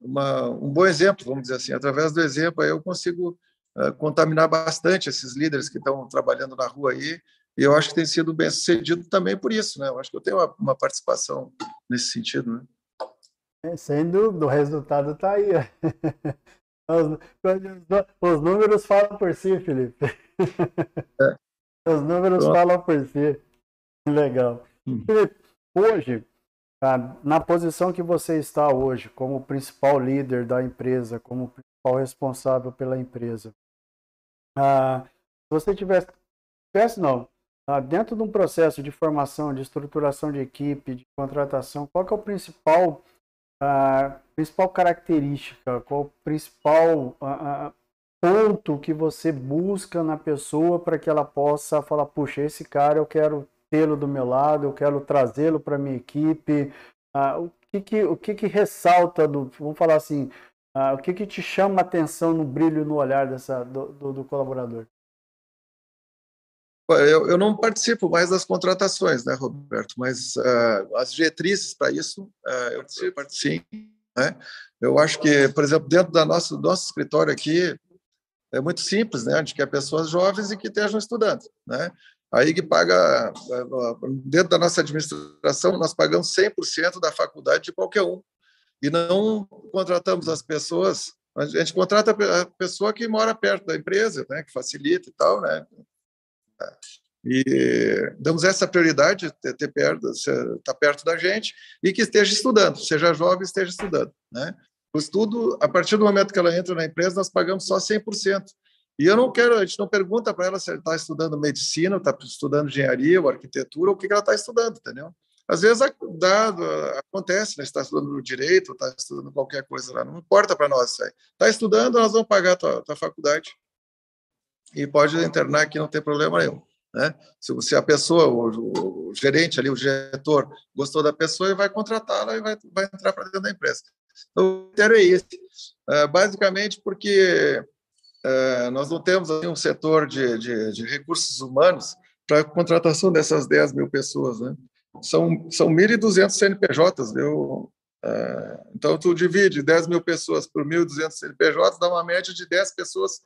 uma, um bom exemplo, vamos dizer assim. Através do exemplo eu consigo uh, contaminar bastante esses líderes que estão trabalhando na rua aí e eu acho que tem sido bem sucedido também por isso, né? Eu acho que eu tenho uma, uma participação nesse sentido, né? É, sem dúvida, o resultado está aí. Os, os, números falam por si, Felipe. É. Os números Pronto. falam por si. Legal. Hum. Felipe, hoje, tá, na posição que você está hoje, como principal líder da empresa, como principal responsável pela empresa, ah, se você tivesse, tivesse não, dentro de um processo de formação, de estruturação de equipe, de contratação, qual é o principal, a ah, principal característica, qual a principal ponto que você busca na pessoa para que ela possa falar, puxa, esse cara eu quero tê-lo do meu lado, eu quero trazê-lo para minha equipe. Ah, o que que, o que que ressalta do, vamos falar assim, ah, o que que te chama a atenção no brilho no olhar dessa, do, do, do colaborador? Eu, eu, não participo mais das contratações, né, Roberto? Mas uh, as diretrizes para isso uh, eu participo, sim. Né? Eu acho que, por exemplo, dentro da nossa, do nosso escritório aqui, é muito simples, né? A gente quer pessoas jovens e que estejam estudando, né? Aí que paga, dentro da nossa administração, nós pagamos 100% da faculdade de qualquer um. E não contratamos as pessoas, a gente contrata a pessoa que mora perto da empresa, né? Que facilita e tal, né? E damos essa prioridade, ter, perto, estar tá perto da gente e que esteja estudando, seja jovem, esteja estudando, né? O estudo, a partir do momento que ela entra na empresa, nós pagamos só 100%. E eu não quero, a gente não pergunta para ela se ela está estudando medicina, está estudando engenharia ou arquitetura, ou o que ela está estudando, entendeu? Às vezes dá, acontece, né? está estudando direito, está estudando qualquer coisa lá, não importa para nós isso aí. Está estudando, nós vamos pagar a tua, tua faculdade e pode internar aqui, não tem problema nenhum. Né? Se, se a pessoa, o, o, gerente ali, o diretor, gostou da pessoa, ele vai contratá-la e vai, vai entrar para dentro da empresa. Então, o critério é esse. É, basicamente porque é, nós não temos assim, um setor de, de, de recursos humanos para a contratação dessas 10 mil pessoas. Né? São, são 1.200 CNPJs, viu? Então, tu divide 10 mil pessoas por 1.200 CNPJs, dá uma média de 10 pessoas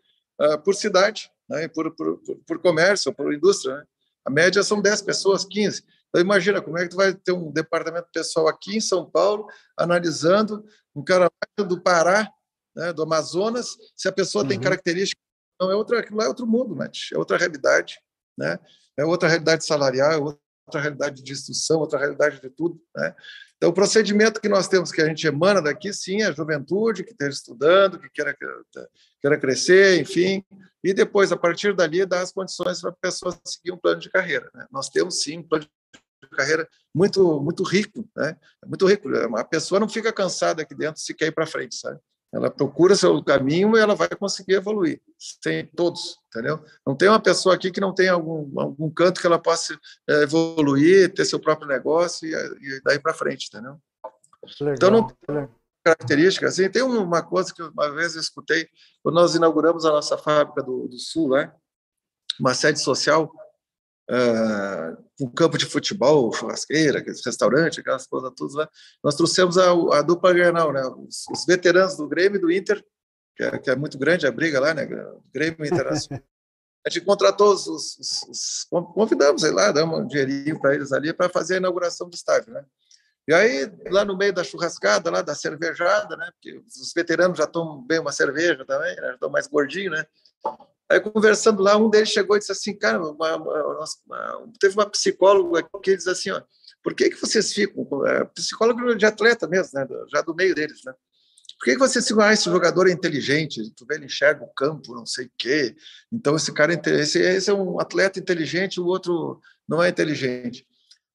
por cidade, né? por, por, por comércio, por indústria. Né? A média são 10 pessoas, 15. Então, imagina como é que tu vai ter um departamento pessoal aqui em São Paulo, analisando um cara do Pará, né, do Amazonas, se a pessoa uhum. tem características. Não é outra, não é outro mundo, né? é outra realidade. Né? É outra realidade salarial, é outra realidade de instrução, outra realidade de tudo. Né? Então, o procedimento que nós temos, que a gente emana daqui, sim, é a juventude que esteja estudando, que queira, queira crescer, enfim, e depois, a partir dali, dar as condições para a pessoa seguir um plano de carreira. Né? Nós temos, sim, um plano carreira muito muito rico, né? Muito rico. A pessoa não fica cansada aqui dentro se quer ir para frente, sabe? Ela procura seu caminho e ela vai conseguir evoluir. Tem todos, entendeu? Não tem uma pessoa aqui que não tem algum, algum canto que ela possa é, evoluir, ter seu próprio negócio e, e daí para frente, entendeu? Legal, então não tem característica assim. Tem uma coisa que uma vez eu escutei quando nós inauguramos a nossa fábrica do, do Sul, né? Uma sede social uh, um campo de futebol, churrasqueira, restaurante, aquelas coisas todas lá. Nós trouxemos a, a dupla Grenal, né? Os, os, veteranos do Grêmio e do Inter, que é, que é, muito grande a briga lá, né? Grêmio Internacional. A gente contratou os, os, os, convidamos, sei lá, damos um dinheirinho para eles ali para fazer a inauguração do estádio, né? E aí, lá no meio da churrascada, lá da cervejada, né? Porque os veteranos já tomam bem uma cerveja também, né? já estão mais gordinhos, né? Aí, conversando lá, um deles chegou e disse assim, cara, uma, uma, uma, teve uma psicóloga que diz assim, ó, por que, que vocês ficam, é, psicólogo de atleta mesmo, né, já do meio deles, né? Por que, que vocês ficam, ah, esse jogador é inteligente, tu vê, ele enxerga o campo, não sei o quê, então esse cara, é esse, esse é um atleta inteligente, o outro não é inteligente.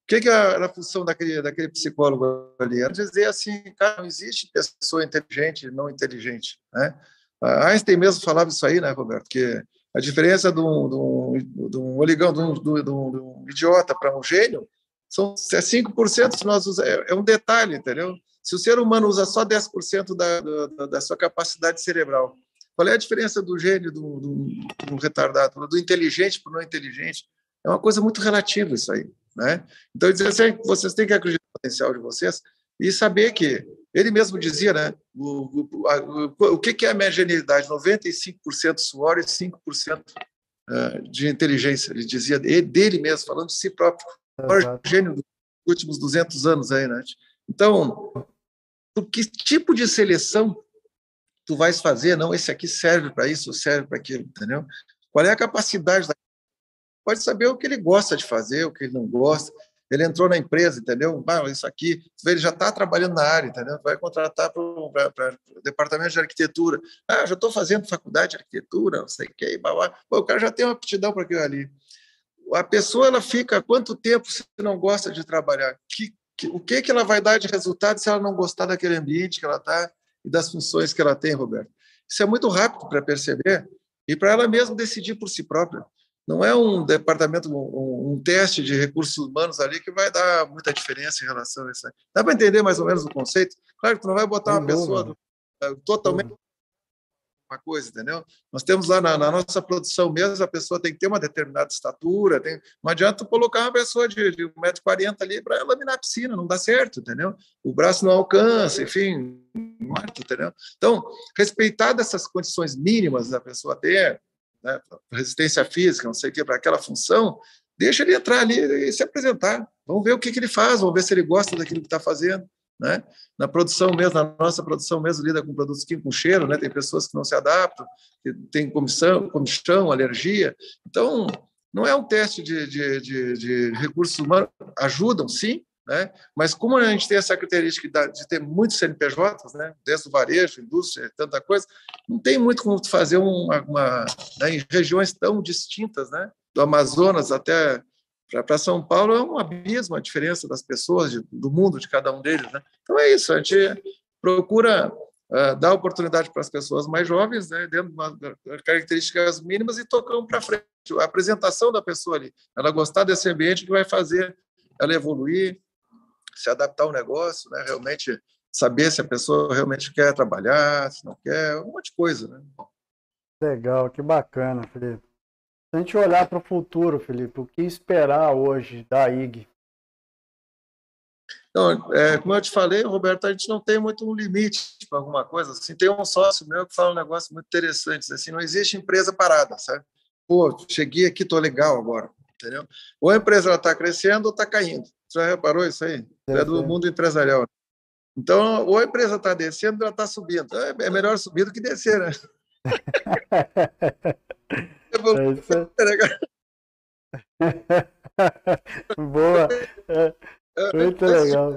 O que, que era a função daquele, daquele psicólogo ali? Era dizer assim, cara, não existe pessoa inteligente e não inteligente, né? Einstein mesmo falava isso aí, né, Roberto? Que a diferença de um, de um, de um oligão, de um, de um, de um idiota para um gênio, são é 5% se nós usamos, é, é um detalhe, entendeu? Se o ser humano usa só 10% da, da, da sua capacidade cerebral, qual é a diferença do gênio do, do, do retardado, do inteligente para o não inteligente? É uma coisa muito relativa isso aí, né? Então, dizer assim, vocês têm que acreditar no potencial de vocês e saber que ele mesmo dizia, né? O, o, a, o, que é a minha genialidade? 95% suor e 5% eh, de inteligência. Ele dizia dele mesmo, falando de si próprio. O maior gênio dos últimos 200 anos aí, né? Então, que tipo de seleção tu vais fazer? Não, esse aqui serve para isso, serve para aquilo, entendeu? Qual é a capacidade da pode saber o que ele gosta de fazer, o que ele não gosta. Ele entrou na empresa, entendeu? Ah, isso aqui, ele já está trabalhando na área, entendeu? Vai contratar para o departamento de arquitetura. Ah, já estou fazendo faculdade de arquitetura, não sei o que, o cara já tem uma aptidão para aquilo ali. A pessoa ela fica quanto tempo se não gosta de trabalhar? Que, que, o que, que ela vai dar de resultado se ela não gostar daquele ambiente que ela está e das funções que ela tem, Roberto? Isso é muito rápido para perceber e para ela mesma decidir por si própria. Não é um departamento, um, um, teste de recursos humanos ali que vai dar muita diferença em relação a isso. Dá para entender mais ou menos o conceito? Claro que tu não vai botar uma pessoa totalmente uma coisa, entendeu? Nós temos lá na, na, nossa produção mesmo, a pessoa tem que ter uma determinada estatura, tem, não adianta colocar uma pessoa de, de 1,40m ali para laminar a piscina, não dá certo, entendeu? O braço não alcança, enfim, morto, entendeu? Então, respeitar dessas condições mínimas da pessoa ter, né, resistência física, não sei o que, para aquela função, deixa ele entrar ali e se apresentar. Vamos ver o que, que ele faz, vamos ver se ele gosta daquilo que está fazendo. Né? Na produção mesmo, na nossa produção mesmo, lida com produtos que com cheiro, né? tem pessoas que não se adaptam, que tem comissão, comichão, alergia. Então, não é um teste de, de, de, de recursos humanos, ajudam sim, né? mas como a gente tem essa característica de ter muitos CNPJs, né? desde o varejo, indústria, tanta coisa, não tem muito como fazer uma, uma né? em regiões tão distintas, né? do Amazonas até para São Paulo é um abismo a diferença das pessoas, de, do mundo, de cada um deles. Né? Então é isso, a gente procura uh, dar oportunidade para as pessoas mais jovens, né, dentro de características mínimas, e tocamos para frente. A apresentação da pessoa ali, ela gostar desse ambiente que vai fazer ela evoluir, se adaptar ao negócio, né, realmente saber se a pessoa realmente quer trabalhar, se não quer, um monte de coisa. Né? Legal, que bacana, Felipe. Se a gente olhar para o futuro, Felipe, o que esperar hoje da IG? Então, é, como eu te falei, Roberto, a gente não tem muito um limite para alguma coisa. Assim, tem um sócio meu que fala um negócio muito interessante. Assim, não existe empresa parada, sabe? Pô, cheguei aqui, tô legal agora, entendeu? Ou a empresa está crescendo ou está caindo. Já reparou isso aí? É, é do mundo empresarial. Então, ou a empresa está descendo ou ela está subindo. É, é melhor subir do que descer, né? É. Boa. É, muito legal.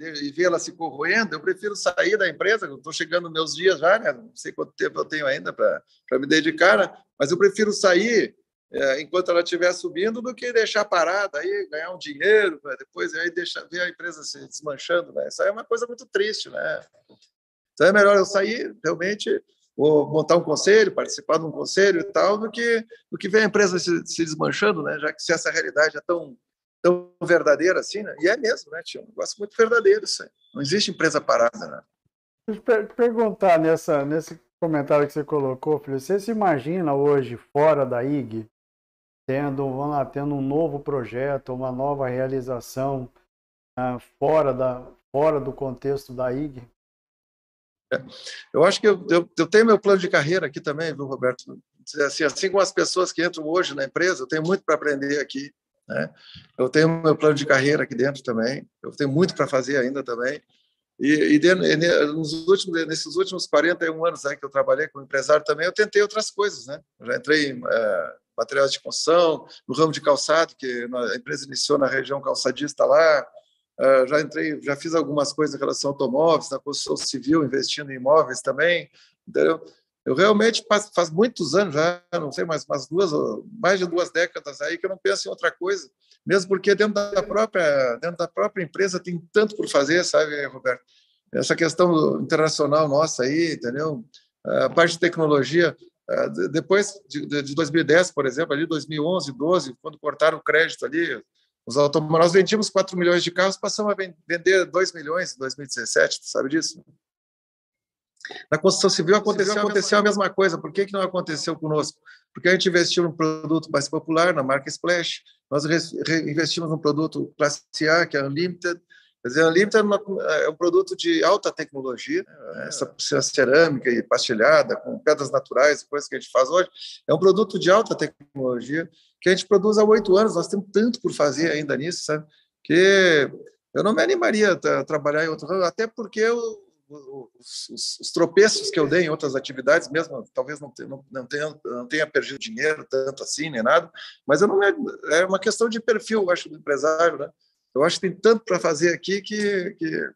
E ver ela se corroendo, eu prefiro sair da empresa. Estou chegando meus dias já, né? não sei quanto tempo eu tenho ainda para me dedicar, né? mas eu prefiro sair é, enquanto ela estiver subindo do que deixar parada aí, ganhar um dinheiro, depois aí deixar ver a empresa se desmanchando. Né? Isso aí é uma coisa muito triste. Né? Então é melhor eu sair realmente ou montar um conselho, participar de um conselho e tal, do que, do que ver a empresa se, se desmanchando, né? já que se essa realidade é tão, tão verdadeira assim, né? e é mesmo, né, tio? Um negócio muito verdadeiro isso aí. Não existe empresa parada, né? Deixa eu perguntar nessa, nesse comentário que você colocou, filho, você se imagina hoje fora da IG, tendo, vamos lá, tendo um novo projeto, uma nova realização uh, fora, da, fora do contexto da IG? Eu acho que eu, eu, eu, tenho meu plano de carreira aqui também, viu, Roberto? Assim, assim como as pessoas que entram hoje na empresa, eu tenho muito para aprender aqui. Né? Eu tenho meu plano de carreira aqui dentro também, eu tenho muito para fazer ainda também. E, e, de, nos últimos, nesses últimos 41 anos aí que eu trabalhei como empresário também, eu tentei outras coisas. Né? Eu já entrei em é, materiais de construção, no ramo de calçado, que a empresa iniciou na região calçadista lá, Uh, já entrei, já fiz algumas coisas em relação a automóveis, na construção civil, investindo em imóveis também, entendeu? Eu realmente faz, faz muitos anos já, não sei, mais umas duas, mais de duas décadas aí que eu não penso em outra coisa, mesmo porque dentro da própria, dentro da própria empresa tem tanto por fazer, sabe, Roberto? Essa questão internacional nossa aí, entendeu? A parte de tecnologia, depois de 2010, por exemplo, ali 2011, 12, quando cortaram o crédito ali, os automóveis, nós vendíamos 4 milhões de carros, passamos a vender 2 milhões em 2017, sabe disso? Na construção civil aconteceu, aconteceu a mesma coisa. Por que, que não aconteceu conosco? Porque a gente investiu num produto mais popular, na marca Splash, nós investimos num produto classe A, que é Unlimited. Quer dizer, Unlimited é, é um produto de alta tecnologia, né? essa cerâmica e pastelhada, com pedras naturais, coisas que a gente faz hoje, é um produto de alta tecnologia que a gente produz há oito anos. Nós temos tanto por fazer ainda nisso, sabe? Que eu não me animaria a trabalhar em outro ramo, até porque eu, os, os, os, tropeços que eu dei em outras atividades, mesmo talvez não, não, não, tenha, não tenha perdido dinheiro tanto assim, nem nada, mas eu não me, é uma questão de perfil, acho, do empresário, né? Eu acho que tem tanto para fazer aqui que, que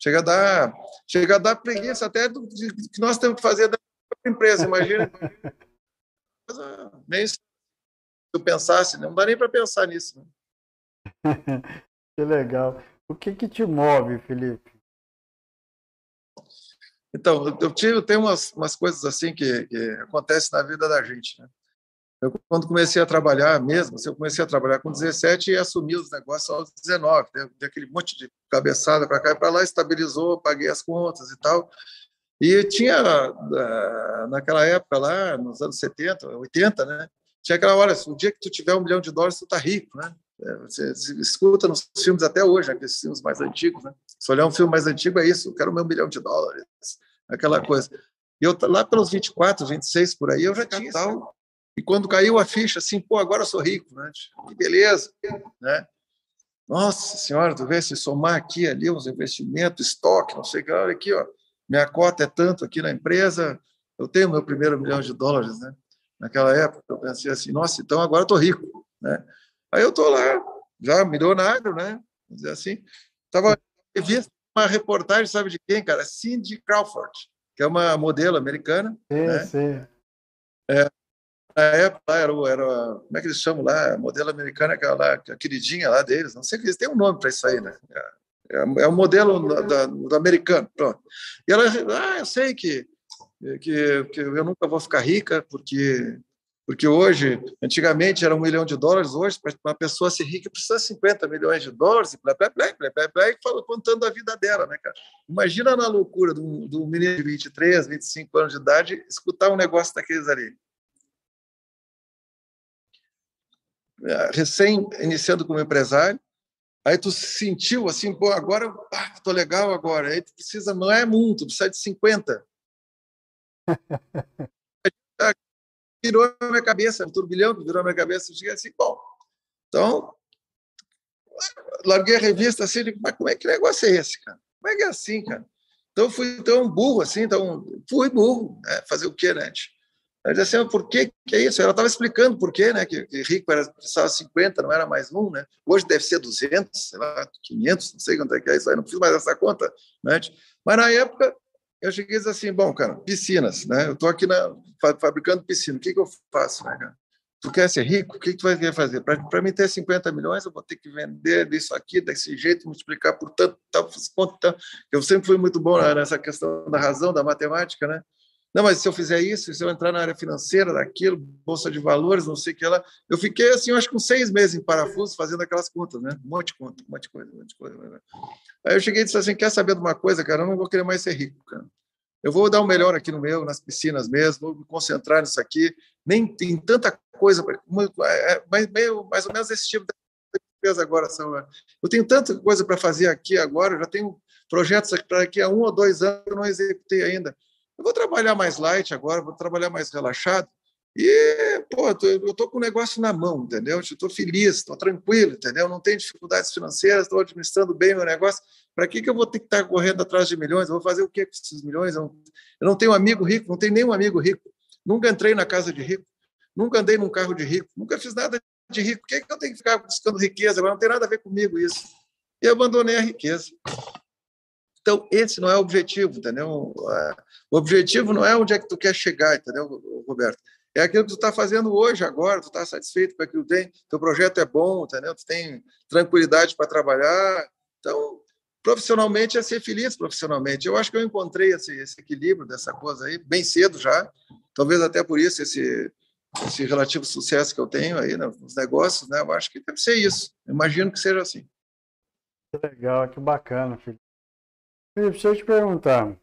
chega a dar chega a dar preguiça até do que nós temos que fazer da empresa, imagina. Nem eu pensasse, não dá nem para pensar nisso. Né? que legal. O que, que te move, Felipe? Então, eu tive, tem umas, umas coisas assim que, que acontecem na vida da gente. Né? Eu, quando comecei a trabalhar mesmo, eu comecei a trabalhar com 17 e assumi os negócios aos 19. Deu, deu aquele monte de cabeçada para cá e para lá, estabilizou, paguei as contas e tal. E tinha, eh, naquela época lá, nos anos 70, 80, né? Tinha aquela hora, o dia que tu tiver um milhão de dólares, tu tá rico, né? É, você escuta nos filmes até hoje, aqueles filmes mais antigos, né? Se olhar um filme mais antigo, é isso, eu quero meu milhão de dólares, aquela coisa. E eu, lá pelos 24, 26 por aí, eu já tinha tal. E quando caiu a ficha, assim, pô, agora eu sou rico, né? Que beleza, né? Nossa senhora, tu vê, se somar aqui, ali, uns investimentos, estoque, não sei o que, olha aqui, ó, minha cota é tanto aqui na empresa, eu tenho meu primeiro milhão de dólares, né? Naquela época, eu pensei assim, nossa, então agora eu tô rico, né? Aí eu tô lá, já milionário, né? Vamos dizer assim. Estava visto uma reportagem, sabe de quem, cara? Cindy Crawford, que é uma modelo americana. Sim, né? sim. É, na época era, era, como é que eles chamam lá? Modelo americana, aquela lá, a queridinha lá deles. Não sei que eles têm um nome para isso aí, né? É, é o modelo da, do americano, pronto. E ela, ah, eu sei que, que, que eu nunca vou ficar rica porque porque hoje, antigamente era um milhão de dólares, hoje, para uma pessoa ser rica, precisa 50 milhões de dólares, blá, blá, blá, blá, blá, blá, e fala, contando a vida dela, né, cara? Imagina na loucura de de um menino de 23, 25 anos de idade escutar um negócio daqueles ali. Recém iniciando como empresário, aí tu sentiu assim, pô, agora ah, tô legal agora, aí tu precisa, não é muito, precisa de 50. virou na minha cabeça, um turbilhão que virou na minha cabeça. Eu cheguei assim, bom, então, larguei a revista assim, mas como é que negócio é esse, cara? Como é que é assim, cara? Então, fui tão burro assim, então, fui burro, né? fazer o quê, né? Eu disse assim, por que, que é isso? Ela estava explicando por quê, né? Que, que rico era só 50, não era mais um, né? Hoje deve ser 200, sei lá, 500, não sei quanto é que é isso aí, não fiz mais essa conta, né? Mas na época eu cheguei e disse assim, bom, cara, piscinas, né? Eu estou aqui na, fabricando piscina, o que, que eu faço, né, cara? Tu quer ser rico? O que, que tu vai querer fazer? Para mim ter 50 milhões, eu vou ter que vender isso aqui, desse jeito, multiplicar por tanto, tal, quanto, tal. Eu sempre fui muito bom nessa questão da razão, da matemática, né? Não, mas se eu fizer isso, se eu entrar na área financeira daquilo, bolsa de valores, não sei o que lá, eu fiquei assim, acho que uns seis meses em parafuso fazendo aquelas contas, né? Um monte de conta, um monte de coisa, um monte de coisa. Né? Aí eu cheguei e disse assim, quer saber de uma coisa, cara? Eu não vou querer mais ser rico, cara. Eu vou dar o um melhor aqui no meu, nas piscinas mesmo, vou me concentrar nisso aqui. Nem tem tanta coisa, é, é, meio, mais ou menos esse tipo de empresa agora. Eu tenho tanta coisa para fazer aqui agora, já tenho projetos para daqui a um ou dois anos que eu não executei ainda. Eu vou trabalhar mais light agora, vou trabalhar mais relaxado. E, pô, eu estou com o negócio na mão, entendeu? Estou feliz, estou tranquilo, entendeu? Não tenho dificuldades financeiras, estou administrando bem meu negócio. Para que, que eu vou ter que estar correndo atrás de milhões? Eu vou fazer o que com esses milhões? Eu não, eu tenho amigo rico, não tenho nenhum amigo rico. Nunca entrei na casa de rico, nunca andei num carro de rico, nunca fiz nada de rico. Por que, que eu tenho que ficar buscando riqueza? Agora não tem nada a ver comigo isso. E abandonei a riqueza. Então, esse não é o objetivo, entendeu? O objetivo não é onde é que tu quer chegar, entendeu, Roberto? É aquilo que tu está fazendo hoje, agora, tu está satisfeito com aquilo que tem, teu projeto é bom, entendeu? Tu tem tranquilidade para trabalhar. Então, profissionalmente é ser feliz profissionalmente. Eu acho que eu encontrei esse, esse equilíbrio dessa coisa aí bem cedo já. Talvez até por isso esse, esse relativo sucesso que eu tenho aí nos negócios, né? Eu acho que deve ser isso. Imagino que seja assim. Legal, que bacana, Felipe. Felipe, deixa eu te perguntar.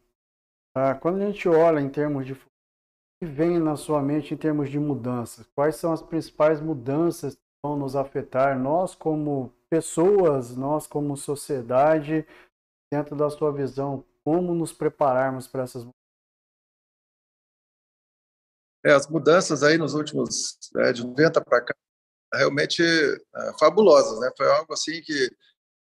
Ah, quando a gente olha em termos de que vem na sua mente em termos de mudanças? Quais são as principais mudanças que vão nos afetar, nós como pessoas, nós como sociedade, dentro da sua visão, como nos prepararmos para essas mudanças? É, as mudanças aí nos últimos, é, de 90 para cá, realmente é, fabulosas, né? Foi algo assim que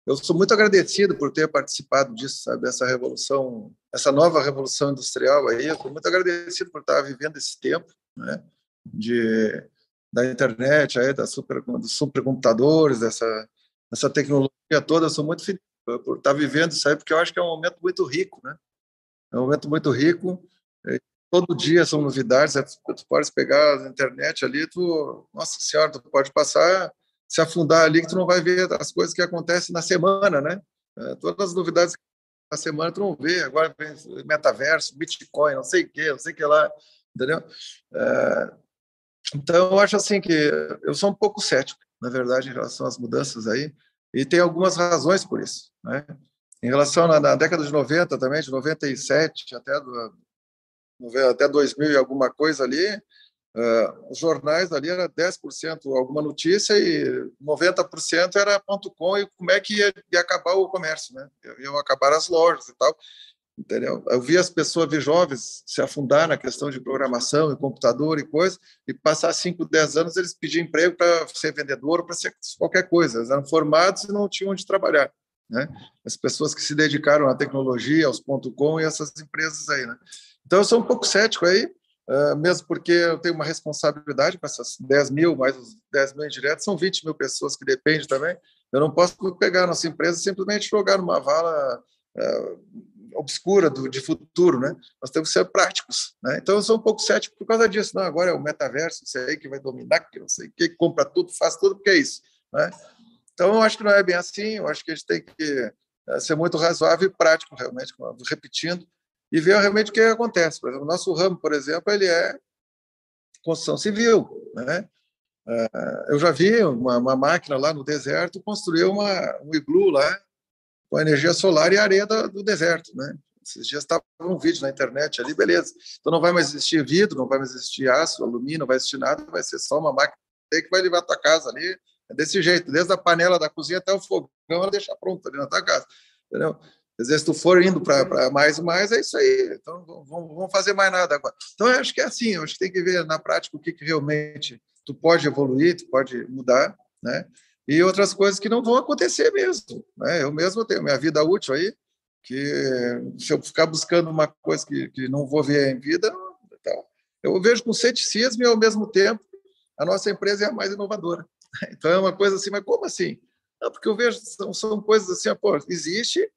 eu sou muito agradecido por ter participado disso, sabe, revolução, essa nova revolução industrial aí. Eu estou muito agradecido por estar vivendo esse tempo, né, de da internet, aí, da super, dos supercomputadores, dessa, dessa tecnologia toda. Eu sou muito feliz por estar vivendo isso aí, porque eu acho que é um momento muito rico, né? É um momento muito rico. Todo dia são novidades. Tu pode pegar a internet ali, tu, nossa senhora, tu pode passar se afundar ali que tu não vai ver as coisas que acontecem na semana, né? É, todas as novidades semana tu não vê, agora vem metaverso, Bitcoin, não sei o que, não sei o que lá, entendeu? É, então, eu acho assim que eu sou um pouco cético, na verdade, em relação às mudanças aí, e tem algumas razões por isso, né? Em relação na, na década de 90 também, de 97 até, do, até 2000 e alguma coisa ali, Uh, os jornais ali era 10% alguma notícia e 90% era ponto .com e como é que ia, ia acabar o comércio, né? Iam acabar as lojas e tal, entendeu? Eu vi as pessoas, vi jovens se afundar na questão de programação e computador e coisa, e passar 5, 10 anos eles pediam emprego para ser vendedor ou para ser qualquer coisa. Eles eram formados e não tinham onde trabalhar, né? As pessoas que se dedicaram à tecnologia, aos ponto .com e essas empresas aí, né? Então eu sou um pouco cético aí, Uh, mesmo porque eu tenho uma responsabilidade com essas 10 mil, mais os 10 mil indiretos, são 20 mil pessoas que dependem também. Eu não posso pegar nossa empresa e simplesmente jogar numa vala uh, obscura do, de futuro, né? Nós temos que ser práticos, né? Então eu sou um pouco cético por causa disso. Não, agora é o metaverso, isso aí que vai dominar, que não sei o que, compra tudo, faz tudo, porque é isso, né? Então eu acho que não é bem assim, eu acho que a gente tem que uh, ser muito razoável e prático, realmente, repetindo, e ver realmente o que acontece. Por exemplo, o nosso ramo, por exemplo, ele é construção civil. Né? Ah, eu já vi uma, uma máquina lá no deserto construir uma, um iglu lá com energia solar e areia do, do deserto. Né? Esses dias estava um vídeo na internet ali, beleza. Então não vai mais existir vidro, não vai mais existir aço, alumínio, não vai existir nada, vai ser só uma máquina que vai levar a tua casa ali. É desse jeito, desde a panela da cozinha até o fogão, ela deixa pronto ali na tua casa. Entendeu? Às vezes, tu for indo para mais e mais, é isso aí. Então, vamos, vamos fazer mais nada agora. Então, eu acho que é assim. Eu acho que tem que ver na prática o que, que realmente tu pode evoluir, tu pode mudar, né? E outras coisas que não vão acontecer mesmo. Né? Eu mesmo tenho minha vida útil aí, que se eu ficar buscando uma coisa que, que não vou ver em vida, então, eu vejo com ceticismo e, ao mesmo tempo, a nossa empresa é a mais inovadora. Então, é uma coisa assim, mas como assim? Não, porque eu vejo, são, são coisas assim, pô, existe,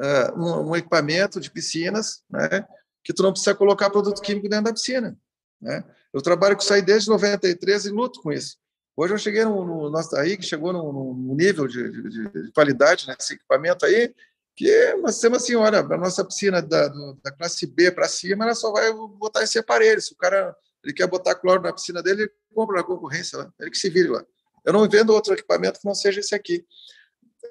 uh, um, um, equipamento de piscinas, né, que tu não precisa colocar produto químico dentro da piscina. Né? Eu trabalho com isso aí desde 93 e luto com isso. Hoje eu cheguei no, no nosso aí que chegou no nível de, de, de, qualidade nesse equipamento aí que nós temos assim, olha, a nossa piscina da, da classe B para cima, ela só vai botar esse aparelho. Se o cara ele quer botar cloro na piscina dele, ele compra na concorrência lá, ele que se vire lá. Eu não vendo outro equipamento que não seja esse aqui.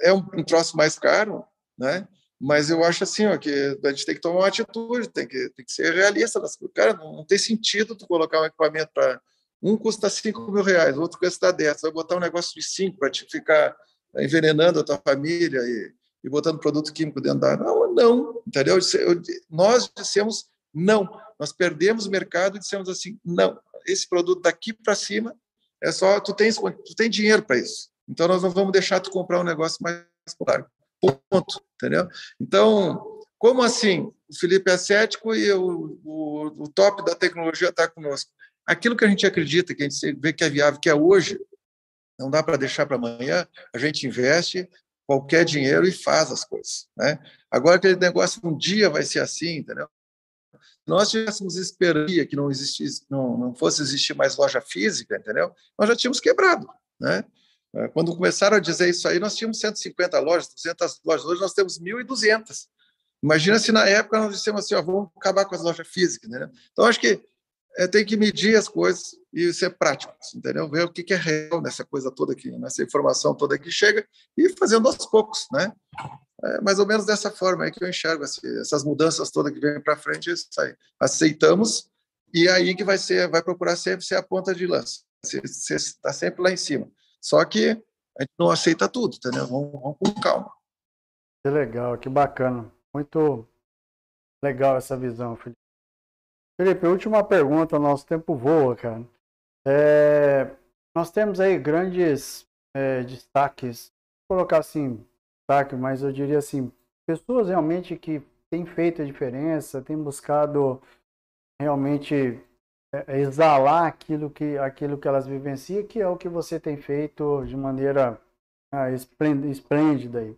É um, um troço mais caro, né? Mas eu acho assim, ó, que a gente tem que tomar uma atitude, tem que, tem que ser realista. Cara, não, não tem sentido tu colocar um equipamento para. Um custa 5 mil reais, outro custa 10. Vai botar um negócio de 5 para te ficar envenenando a tua família e, e botando produto químico dentro da. Não, não, entendeu? Eu, nós dissemos não. Nós perdemos o mercado e dissemos assim: não, esse produto daqui para cima é só. Tu tens, tu tem dinheiro para isso. Então nós não vamos deixar tu comprar um negócio mais caro. Ponto, entendeu? Então, como assim? O Felipe é cético e o, o, o top da tecnologia está conosco. Aquilo que a gente acredita, que a gente vê que é viável, que é hoje, não dá para deixar para amanhã, a gente investe qualquer dinheiro e faz as coisas. Né? Agora, aquele negócio, um dia vai ser assim, entendeu? Nós tivéssemos esperança que não existisse, não, não fosse existir mais loja física, entendeu? Nós já tínhamos quebrado, né? É, quando começaram a dizer isso aí, nós tínhamos 150 lojas, 200 lojas, hoje nós temos 1.200. Imagina se na época nós dissemos assim, ó, vamos acabar com as lojas físicas, né? Então, acho que é, tem que medir as coisas e ser prático, entendeu? Ver o que, é real nessa coisa toda aqui, nessa informação toda que chega e fazendo aos poucos, né? É mais ou menos dessa forma aí que eu enxergo assim, essas mudanças todas que vêm para frente, isso aí. aceitamos e aí que vai ser, vai procurar sempre ser a ponta de lança, você está sempre lá em cima. Só que a gente não aceita tudo, entendeu? Vamos, vamos com calma. Que legal, que bacana. Muito legal essa visão, Felipe. Felipe, última pergunta, nosso tempo voa, cara. É, nós temos aí grandes é, destaques, vou colocar assim, destaque, mas eu diria assim, pessoas realmente que têm feito a diferença, têm buscado realmente é, é exalar aquilo que, aquilo que elas vivenciam, que é o que você tem feito de maneira ah, esplêndida aí.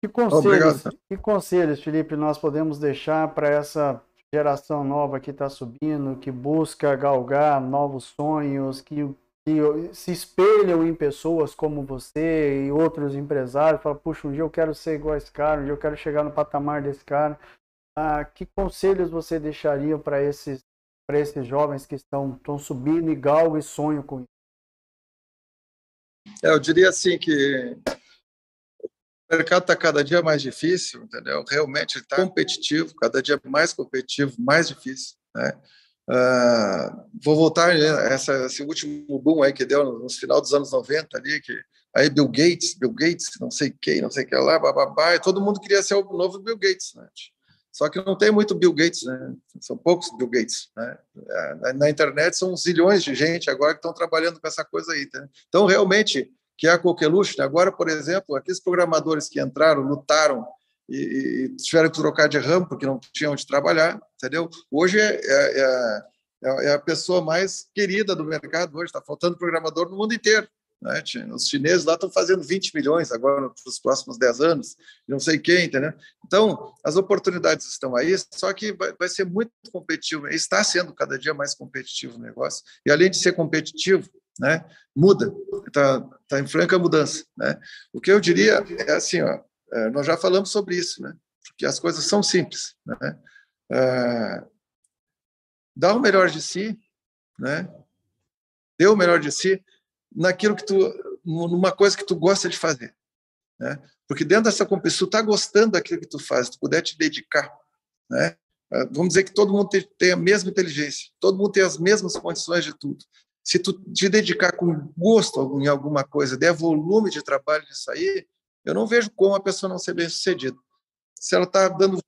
Que conselhos, que conselhos, Felipe, nós podemos deixar para essa geração nova que está subindo, que busca galgar novos sonhos, que que se espelham em pessoas como você e outros empresários, falam, puxa, um dia eu quero ser igual a esse cara, um dia eu quero chegar no patamar desse cara. Ah, que conselhos você deixaria para esses, esses jovens que estão, estão subindo galgam e sonham com isso? É, eu diria assim que o mercado está cada dia mais difícil, entendeu? Realmente está competitivo, cada dia mais competitivo, mais difícil, né? Uh, vou voltar né, essa, esse último boom aí que deu no, no, final dos anos 90 ali, que aí Bill Gates, Bill Gates, não sei quem, não sei que lá, bababá, e todo mundo queria ser o novo Bill Gates, né? Só que não tem muito Bill Gates, né? São poucos Bill Gates, né? É, na, na internet são zilhões de gente agora que estão trabalhando com essa coisa aí, tá? Então, realmente, que é a coqueluche, né? agora, por exemplo, aqueles programadores que entraram, lutaram e, e, tiveram que trocar de ramo porque não tinham onde trabalhar, entendeu? Hoje é, é, é, é a pessoa mais querida do mercado, hoje está faltando programador no mundo inteiro. Né? Os chineses lá estão fazendo 20 milhões agora nos próximos 10 anos, não sei quem, entendeu? Então, as oportunidades estão aí, só que vai, vai ser muito competitivo, está sendo cada dia mais competitivo o negócio, e além de ser competitivo, né, muda, está tá em franca mudança. Né? O que eu diria é assim, ó, é, nós já falamos sobre isso, né? Porque as coisas são simples, né? É, dá o melhor de si, né? Dê o melhor de si naquilo que tu, numa coisa que tu gosta de fazer, né? Porque dentro dessa competição, tu tá gostando daquilo que tu faz, tu puder te dedicar, né? É, vamos dizer que todo mundo tem a mesma inteligência, todo mundo tem as mesmas condições de tudo. Se tu te dedicar com gosto em alguma coisa, der volume de trabalho nisso aí, eu não vejo como a pessoa não ser bem sucedida. Se ela está dando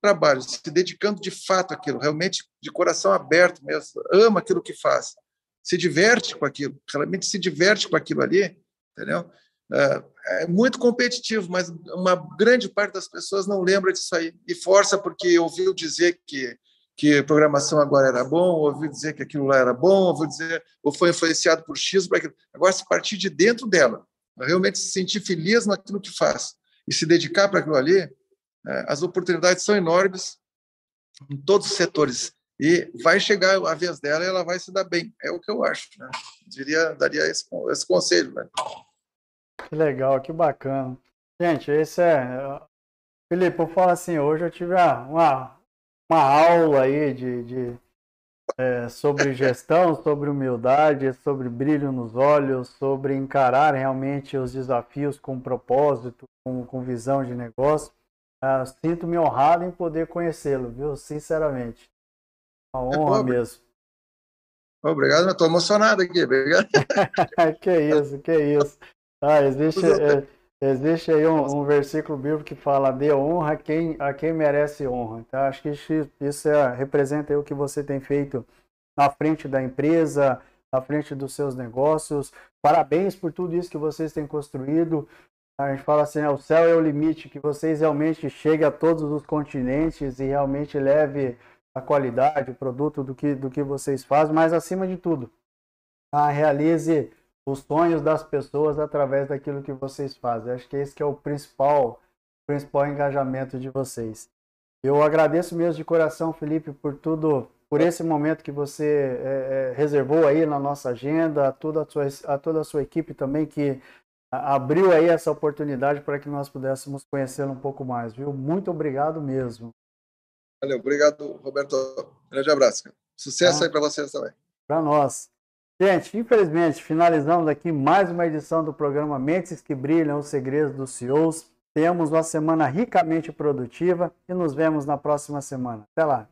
trabalho, se dedicando de fato àquilo, realmente de coração aberto mesmo, ama aquilo que faz, se diverte com aquilo, realmente se diverte com aquilo ali, entendeu? É, é muito competitivo, mas uma grande parte das pessoas não lembra disso aí e força porque ouviu dizer que que programação agora era bom, ouviu dizer que aquilo lá era bom, ouviu dizer ou foi influenciado por X para aquilo. Agora se partir de dentro dela, realmente se sentir feliz naquilo que faz e se dedicar para aquilo ali, é, as oportunidades são enormes em todos os setores. E vai chegar a vez dela e ela vai se dar bem. É o que eu acho. Né? Diria, daria esse, esse conselho. Né? Que legal, que bacana. Gente, esse é. Felipe, eu falo assim, hoje eu tive uma, uma aula aí de, de é, sobre gestão, sobre humildade, sobre brilho nos olhos, sobre encarar realmente os desafios com propósito, com, com visão de negócio. Uh, Sinto-me honrado em poder conhecê-lo, viu? Sinceramente. Uma é honra é mesmo. Obrigado, eu estou emocionado aqui. Obrigado. que isso, que isso. Ah, existe, é, existe aí um, um, versículo bíblico que fala dê honra a quem, a quem merece honra. Então, acho que isso, isso é, representa o que você tem feito na frente da empresa, na frente dos seus negócios. Parabéns por tudo isso que vocês têm construído. A gente fala assim, né, o céu é o limite, que vocês realmente cheguem a todos os continentes e realmente leve a qualidade, o produto do que, do que vocês fazem, mas acima de tudo, a realize os sonhos das pessoas através daquilo que vocês fazem. Acho que esse que é o principal, principal engajamento de vocês. Eu agradeço mesmo de coração, Felipe, por tudo, por esse momento que você é, é, reservou aí na nossa agenda, a toda a, sua, a toda a sua equipe também que abriu aí essa oportunidade para que nós pudéssemos conhecê-lo um pouco mais, viu? Muito obrigado mesmo. Valeu, obrigado, Roberto. Grande abraço. Cara. Sucesso ah, aí para vocês também. Para nós. Gente, infelizmente, finalizamos aqui mais uma edição do programa Mentes que Brilham, os Segredos dos CEOs. Temos uma semana ricamente produtiva e nos vemos na próxima semana. Até lá.